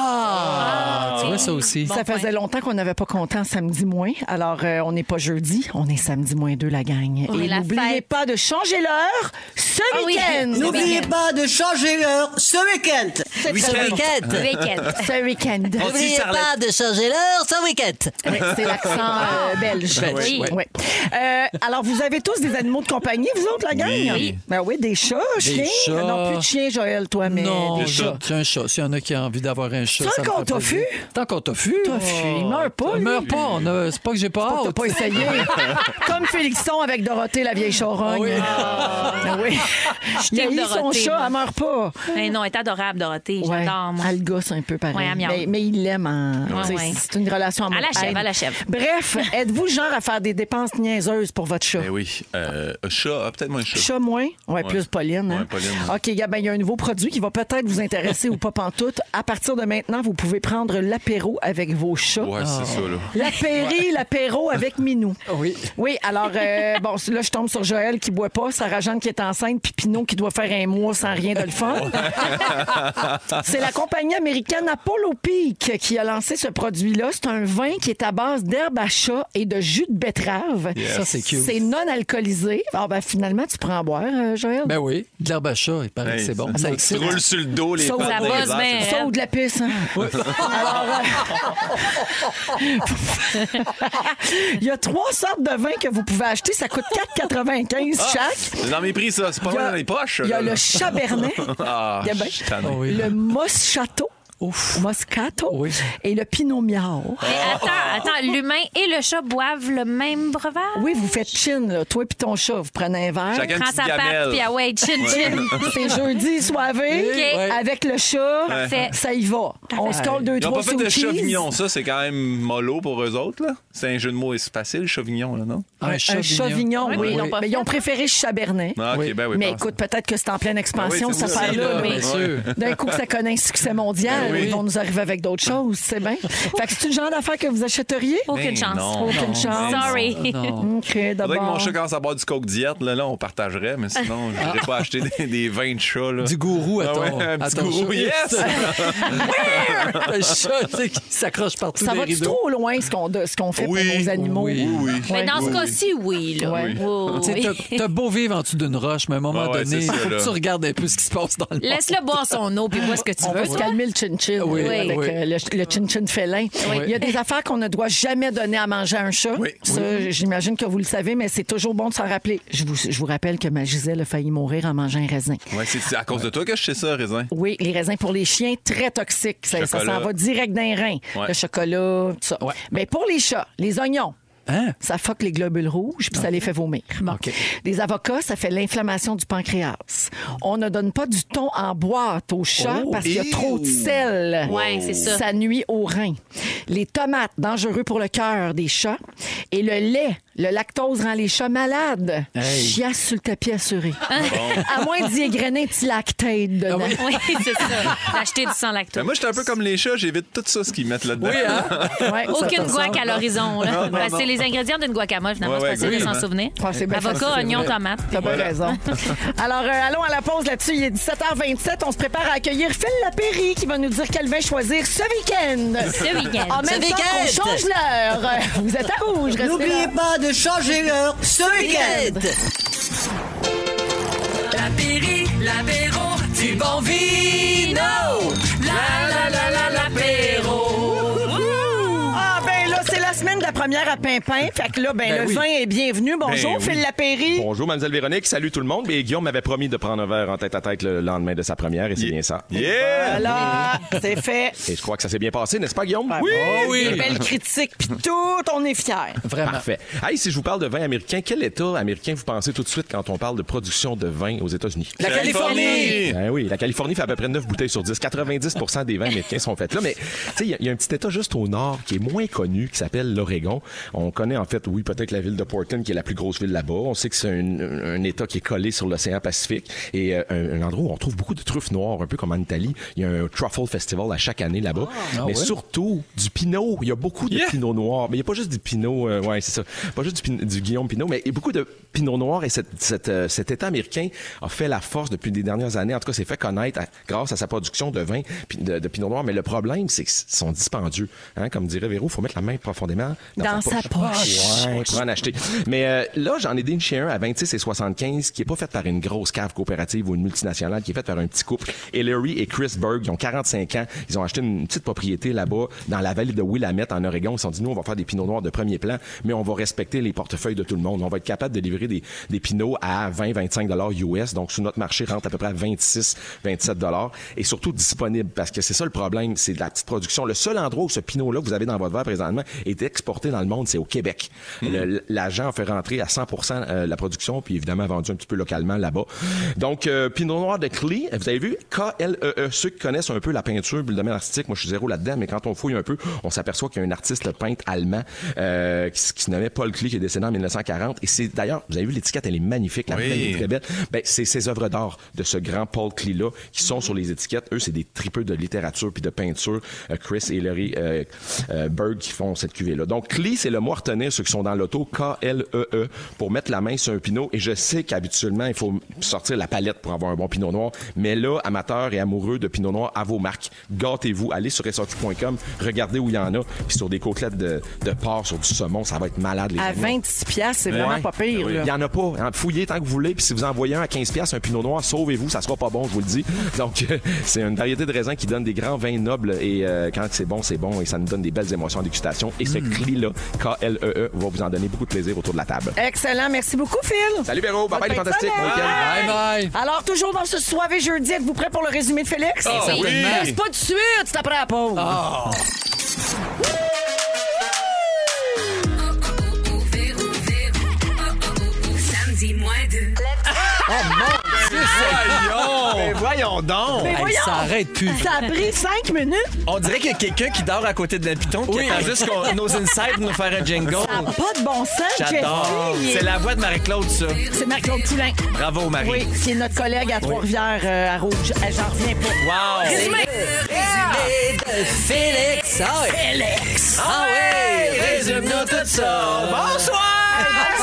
tu vois ça aussi. ça point. faisait longtemps qu'on n'avait pas compté en samedi moins. Alors, euh, on n'est pas jeudi, on est samedi moins deux, la gang. Et la n'oubliez fête. pas de changer l'heure ce Ah oui. week-end. N'oubliez pas de changer l'heure ce week-end. Ce week-end. Week-end. Ce week-end. N'oubliez pas de changer l'heure ce week-end. Oui, c'est l'accent euh, belge. Oui. Oui. Euh, alors, vous avez tous des animaux de compagnie, vous autres, la gang? Oui. Ben oui, des chats, chiens. chats. Non, plus de chiens, Joël, toi, mais non, des chats. j'ai un chat. S'il y en a qui ont envie d'avoir un Tant qu'on t'a vu. Tant qu'on t'a vu. Vu. Il meurt pas, Il meurt pas. On a- C'est pas que j'ai pas T'as hâte. pas essayé. Comme Félixon avec Dorothée, la vieille charogne. Ah oui. Il a t'aime, eu son chat, moi. elle meurt pas. Eh non, elle est adorable, Dorothée. Ouais, J'adore, moi. elle gosse un peu pareil. Ouais, mais, mais il l'aime en. Ouais, ouais. C'est une relation amour Elle achève, elle achève. Bref, êtes-vous le genre à faire des dépenses niaiseuses pour votre chat? Ben oui. Euh, chat, ah, peut-être moins chat. Chat moins? Ouais, plus Pauline. hein? Ouais, Pauline. OK, gars, ben, il y a un nouveau produit qui va peut-être vous intéresser ou pas pantoute. À partir de maintenant, vous pouvez prendre l'apéro avec vos chats. Ouais, c'est ça, là. L'apéri, l'apéro avec Minou. Oui. Oui, alors, euh, bon, là, je tombe sur Joël qui boit pas, Sarah Jeanne qui est enceinte, puis Pinot qui doit faire un mois sans rien de le fun. C'est la compagnie américaine Apollo Peak qui a lancé ce produit-là. C'est un vin qui est à base d'herbe à chat et de jus de betterave. Ça, c'est cute. C'est non alcoolisé. Alors, ben, finalement, tu prends en boire, euh, Joël? Ben oui. De l'herbe à chat, il paraît que c'est bon. ça- Ça excite. roules sur le dos, les Ça, pattes ça dans les bosse airs, bien. c'est- Ça ou de la pisse. Alors, euh, il y a trois sortes de vins que vous pouvez acheter. Ça coûte 4,95 chaque. C'est dans mes prix, ça. C'est pas Il y a- mal dans les poches. Il y a là. le Chabernet, Ah. Oh oui. le Moscato, Ouf. Moscato Oui. et le Pinot Miao. Mais attends, attends, l'humain et le chat boivent le même breuvage? Oui, vous faites chin, là, toi et ton chat. Vous prenez un verre. Chacun Prends sa patte, puis ah ouais, chin chin. C'est jeudi soivé. OK. Avec le chat, Parfait. ça y va. On se colle deux, Ils trois pas fait de chauvignon, ça, c'est quand même mollo pour eux autres, là. C'est un jeu de mots c'est facile, chauvignon, là, non? Un Un chauvignon, Oui, oui. mais ils Mais ils ont hein? préféré Chabernet. Ah, OK, Oui. ben oui. Mais écoute, peut-être que c'est en pleine expansion, Ah oui, cette ça, affaire-là. là, là. bien sûr. D'un coup que ça connaît un succès mondial, Ben oui. ils vont nous arriver avec d'autres choses, c'est bien. Fait que c'est le genre d'affaire que vous achèteriez? Aucune Ben chance. non. Aucune non, chance. ben Sorry. Non. OK, Faudrait que d'abord. mon chat commence à boire du coke diète, là, là, on partagerait, mais sinon, je n'irais pas acheter des, des vins de chat, là. Du gourou à Ah ton, ouais, un à petit ton gourou, chat. yes! Le chat, tu sais, qui s'accroche partout Ça rideaux. trop loin, ce qu'on fait Oui. pour nos animaux? Oui. Oui, oui. Mais dans ce cas-ci, oui. Là. T'as- beau vivre en dessous d'une roche, mais à un moment Ah ouais, donné, tu regardes un peu ce qui se passe dans le monde. Laisse-le boire son eau, puis bois ce que tu On veux. va se calmer le chin-chin Oui, avec oui. euh, le, le chin-chin félin. Il y a des affaires qu'on ne doit jamais donner à manger à un chat. Oui. Ça, j'imagine que vous le savez, mais c'est toujours bon de s'en rappeler. Je vous, je vous rappelle que ma Gisèle a failli mourir en mangeant un raisin. Ouais, c'est à cause de toi que je sais ça, Raisin. Oui, les raisins pour les chiens, très toxiques. Ça, ça s'en va direct dans les reins. Ouais. Le chocolat, tout ça. Mais pour les chats, les oignons, Hein? ça fuck les globules rouges puis ça les fait vomir. OK. Les avocats, ça fait l'inflammation du pancréas. On ne donne pas du thon en boîte aux chats Oh. parce qu'il y a trop de sel. Ouais, c'est ça. Ça nuit aux reins. Les tomates, dangereux pour le cœur des chats. Et le lait, le lactose rend les chats malades. Hey. Chiasse sur le tapis assuré. à moins d'y égrener un petit lactate dedans. oui. Oui, c'est ça. D'acheter du sang lactose. Ben, moi, j'étais un peu comme les chats, j'évite tout ça, ce qu'ils mettent là-dedans. Oui, hein? Ouais, Aucune guac à l'horizon. Les ingrédients d'une guacamole, finalement. Ouais, c'est ouais, facile de s'en souvenir. Ah, c'est bien Avocat, facile, oignon, c'est tomate. T'as bien raison. Alors, euh, allons à la pause là-dessus. Il est 17h27. On se prépare à accueillir Phil Lapéry qui va nous dire quel vin choisir ce week-end. Ce week-end. En même Ce temps qu'on week-end. change l'heure. Vous êtes à rouge. restez N'oubliez pas de changer l'heure ce week-end. L'apéri, l'apéro, du bon vino. La la la première à Pimpin. Fait que là, ben, Ben le oui. vin est bienvenu. Bonjour, Ben oui. Phil Lapéry. Bonjour, Mademoiselle Véronique. Salut tout le monde. Mais Guillaume m'avait promis de prendre un verre en tête à tête le lendemain de sa première et c'est bien ça. Yeah! Voilà, c'est fait. Et je crois que ça s'est bien passé, n'est-ce pas, Guillaume? Oui, oui. Des belles critiques, puis tout, on est fiers. Vraiment. Parfait. Hey, si je vous parle de vin américain, quel État américain vous pensez tout de suite quand on parle de production de vin aux États-Unis? La Californie. Ben oui, la Californie fait à peu près 9 bouteilles sur 10. 90% des vins américains sont faits là. Mais tu sais, il y a- il y, a un petit État juste au nord qui est moins connu, qui s'appelle l'Oregon. On connaît en fait, oui, peut-être la ville de Portland, qui est la plus grosse ville là-bas. On sait que c'est un, un État qui est collé sur l'océan Pacifique et euh, un, un endroit où on trouve beaucoup de truffes noires, un peu comme en Italie. Il y a un truffle festival à chaque année là-bas. Ah mais ouais? surtout du pinot. Il y a beaucoup de Yeah. pinot noir. Mais il n'y a pas juste du pinot, euh, ouais, c'est ça. Pas juste du, du Guillaume Pinot, mais il y a beaucoup de pinot noir et cette, cette, euh, cet État américain a fait la force depuis des dernières années. En tout cas, s'est fait connaître à- grâce à sa production de vin de pinot noir. Mais le problème, c'est qu'ils sont dispendieux. Hein? Comme dirait Véro, il faut mettre la main profondément dans, Dans sa poche. Ouais, pour en acheter. Mais euh, là, j'en ai déniché un à 26 et 75 qui est pas fait par une grosse cave coopérative ou une multinationale, qui est fait par un petit couple. Hillary et Chris Berg, ils ont 45 ans. Ils ont acheté une petite propriété là-bas, dans la vallée de Willamette, en Oregon. Ils se sont dit, nous, on va faire des pinots noirs de premier plan, mais on va respecter les portefeuilles de tout le monde. On va être capable de livrer des, des pinots à 20, 25 dollars US. Donc, sur notre marché, rentre à peu près à 26, 27 dollars. Et surtout disponible, parce que c'est ça le problème, c'est de la petite production. Le seul endroit où ce pinot-là que vous avez dans votre verre présentement est exporté dans le monde, c'est au Québec. Le- L'agent a fait rentrer à 100 euh, la production, puis évidemment vendu un petit peu localement là-bas. Donc, euh, Pinot Noir de Clee, vous avez vu, K-L-E-E. E Ceux qui connaissent un peu la peinture, le domaine artistique, moi je suis zéro là-dedans, mais quand on fouille un peu, on s'aperçoit qu'il y a un artiste peintre allemand euh, qui, qui se nommait Paul Klee, qui est décédé en 1940. Et c'est d'ailleurs, vous avez vu l'étiquette, elle est magnifique, la Oui. est très belle. Ben, c'est ces œuvres d'art de ce grand Paul Klee-là qui sont sur les étiquettes. Eux, c'est des tripeux de littérature puis de peinture. Euh, Chris et Larry euh, euh, Berg qui font cette cuvée-là. Donc, CLI, c'est le mot à retenir, ceux qui sont dans l'auto, K-L-E-E, E, pour mettre la main sur un pinot. Et je sais qu'habituellement, il faut sortir la palette pour avoir un bon pinot noir. Mais là, amateurs et amoureux de pinot noir, à vos marques, gâtez-vous. Allez sur SRQ.com, regardez où il y en a. Puis sur des côtelettes de, de porc, sur du saumon, ça va être malade, les À amis. 26 piastres, c'est vraiment Ouais. pas pire. Il là. y en a pas. Hein, Fouillez tant que vous voulez. Puis si vous envoyez un à 15 pièces, un pinot noir, sauvez-vous, ça sera pas bon, je vous le dis. Donc euh, c'est une variété de raisins qui donne des grands vins nobles et euh, quand c'est bon, c'est bon et ça nous donne des belles émotions en dégustation. Et ce cli-là, K-L-E-E, E, va vous en donner beaucoup de plaisir autour de la table. Excellent. Merci beaucoup, Phil. Salut Véro, bye bye les fantastiques. week-end. Bye bye. Alors, toujours dans ce soirée jeudi, êtes-vous prêts pour le résumé de Félix? Ah, oui. Reste pas de suite, c'est après la pause. Samedi moins Mais voyons donc! Mais Hey, voyons, ça arrête plus. ça a pris cinq minutes. On dirait qu'il y a quelqu'un qui dort à côté de la piton qui Oui. attend juste qu'on- nos insides pour nous faire un jingle. Ça n'a pas de bon sens, J'adore. Jeffy. C'est la voix de Marie-Claude, ça. C'est Marc-Claude Poulain. Bravo, Marie. Oui, qui est notre collègue à Trois-Rivières euh, à Rouge. J'en reviens pas. Wow! Résumé. Félix. Ah ouais. Félix. Ah ouais! Résume-nous tout ça! Bonsoir!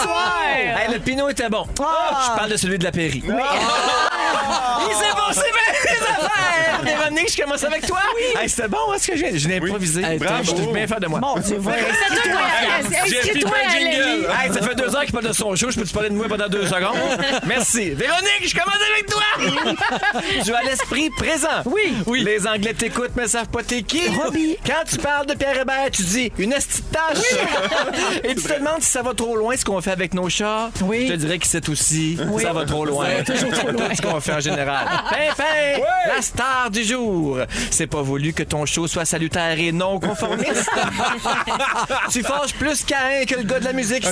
Hey, le pinot était bon. Ah. Je parle de celui de la Péri. Il s'est passé bien les affaires! Véronique, je commence avec toi? Hey, c'était bon, hein, ce que j'ai. Je l'ai improvisé. Hey, Bravo. Je suis bien faire de moi. Voilà. Inscris-toi à- à. Hey, ça fait deux heures qu'il parle de son show. Je peux-tu parler de moi pendant deux secondes? Merci. Véronique, je commence avec toi. tu as l'esprit présent. Oui. Oui. Les Anglais t'écoutent, mais savent pas t'es qui. Robbie. Quand tu parles de Pierre Hébert, tu dis une petite tâche. Et tu te demandes si ça va trop loin, ce qu'on fait avec nos chats. Oui. Je te dirais que c'est aussi Oui. ça va trop loin. Ça va toujours trop loin. Ce qu'on fait en général. Pimpin, la star du jour. C'est pas voulu que ton show soit salutaire et non conformiste. tu fâches plus Cain que le gars de la musique.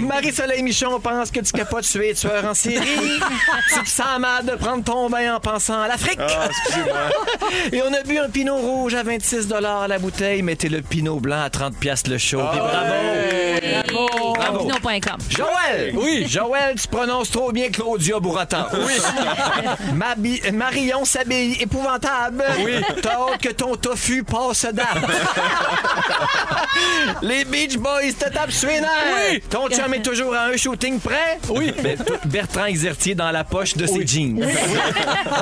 Marie-Soleil Michon pense que tu capotes tuer tueur en série. tu te sens mal de prendre ton bain en pensant à l'Afrique. Ah, excusez-moi. Et on a bu un pinot rouge à 26 la bouteille. Mettez le pinot blanc à 30 piastres le show. Puis bravo. Bravo. Pinot.com. Joël! Oui. Joël, tu prononces trop bien Claudia Bourratan. Oui. Mabi- Marion s'habille épouvantable. Oui. T'as hâte que ton tofu passe date. Les Beach Boys te tapent sur les nerfs. Oui. Ton chum est toujours à un shooting près. Oui. Bertrand Exertier dans la poche de ses jeans.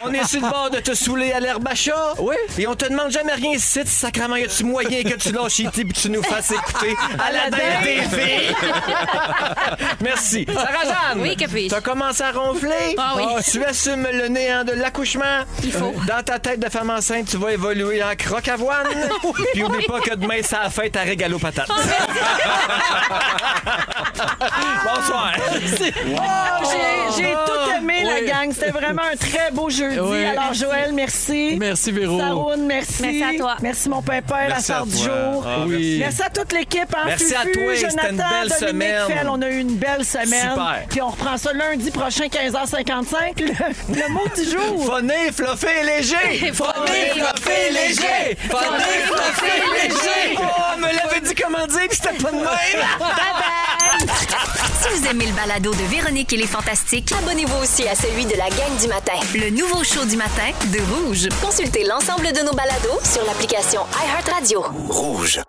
on est sur le bord de te saouler à l'herbe à chat. Oui. Et on te demande jamais rien ici. Sacrement, y a-tu moyen que tu lâches IT puis que tu nous fasses écouter à la des filles? Merci. Sarah-Jeanne. Oui, puis-je? T'as commencé à ronfler? Ah oui. Tu assumes le néant de l'accouchement? Il faut. Dans ta tête de femme enceinte, tu vas évoluer en croque avoine. Puis oublie pas que demain, c'est la fête à régalo patate. Bonsoir. Oh, j'ai- J'ai tout aimé, la gang. C'était vraiment un très beau jeudi. Oui. Alors, Joël, merci. Merci, Véro. Saroune, merci. Merci à toi. Merci, mon pépère, la Merci à du jour. Ah, Oui. Merci à toute l'équipe. Hein, Merci à toi, c'était Jonathan, une belle Dominique semaine. Fell, on a eu une belle semaine. Super. Puis on reprend ça lundi prochain, 15h55. Le, le mot du jour. Phoné, fluffé, léger. Léger. Léger. Oh, me l'avait dit comment dire, puis c'était pas de même. Si vous aimez le balado de Véronique et les Fantastiques, Abonnez-vous aussi à celui de la gang du matin. le nouveau show du matin de Rouge. Consultez l'ensemble de nos balados sur l'application iHeartRadio. Rouge.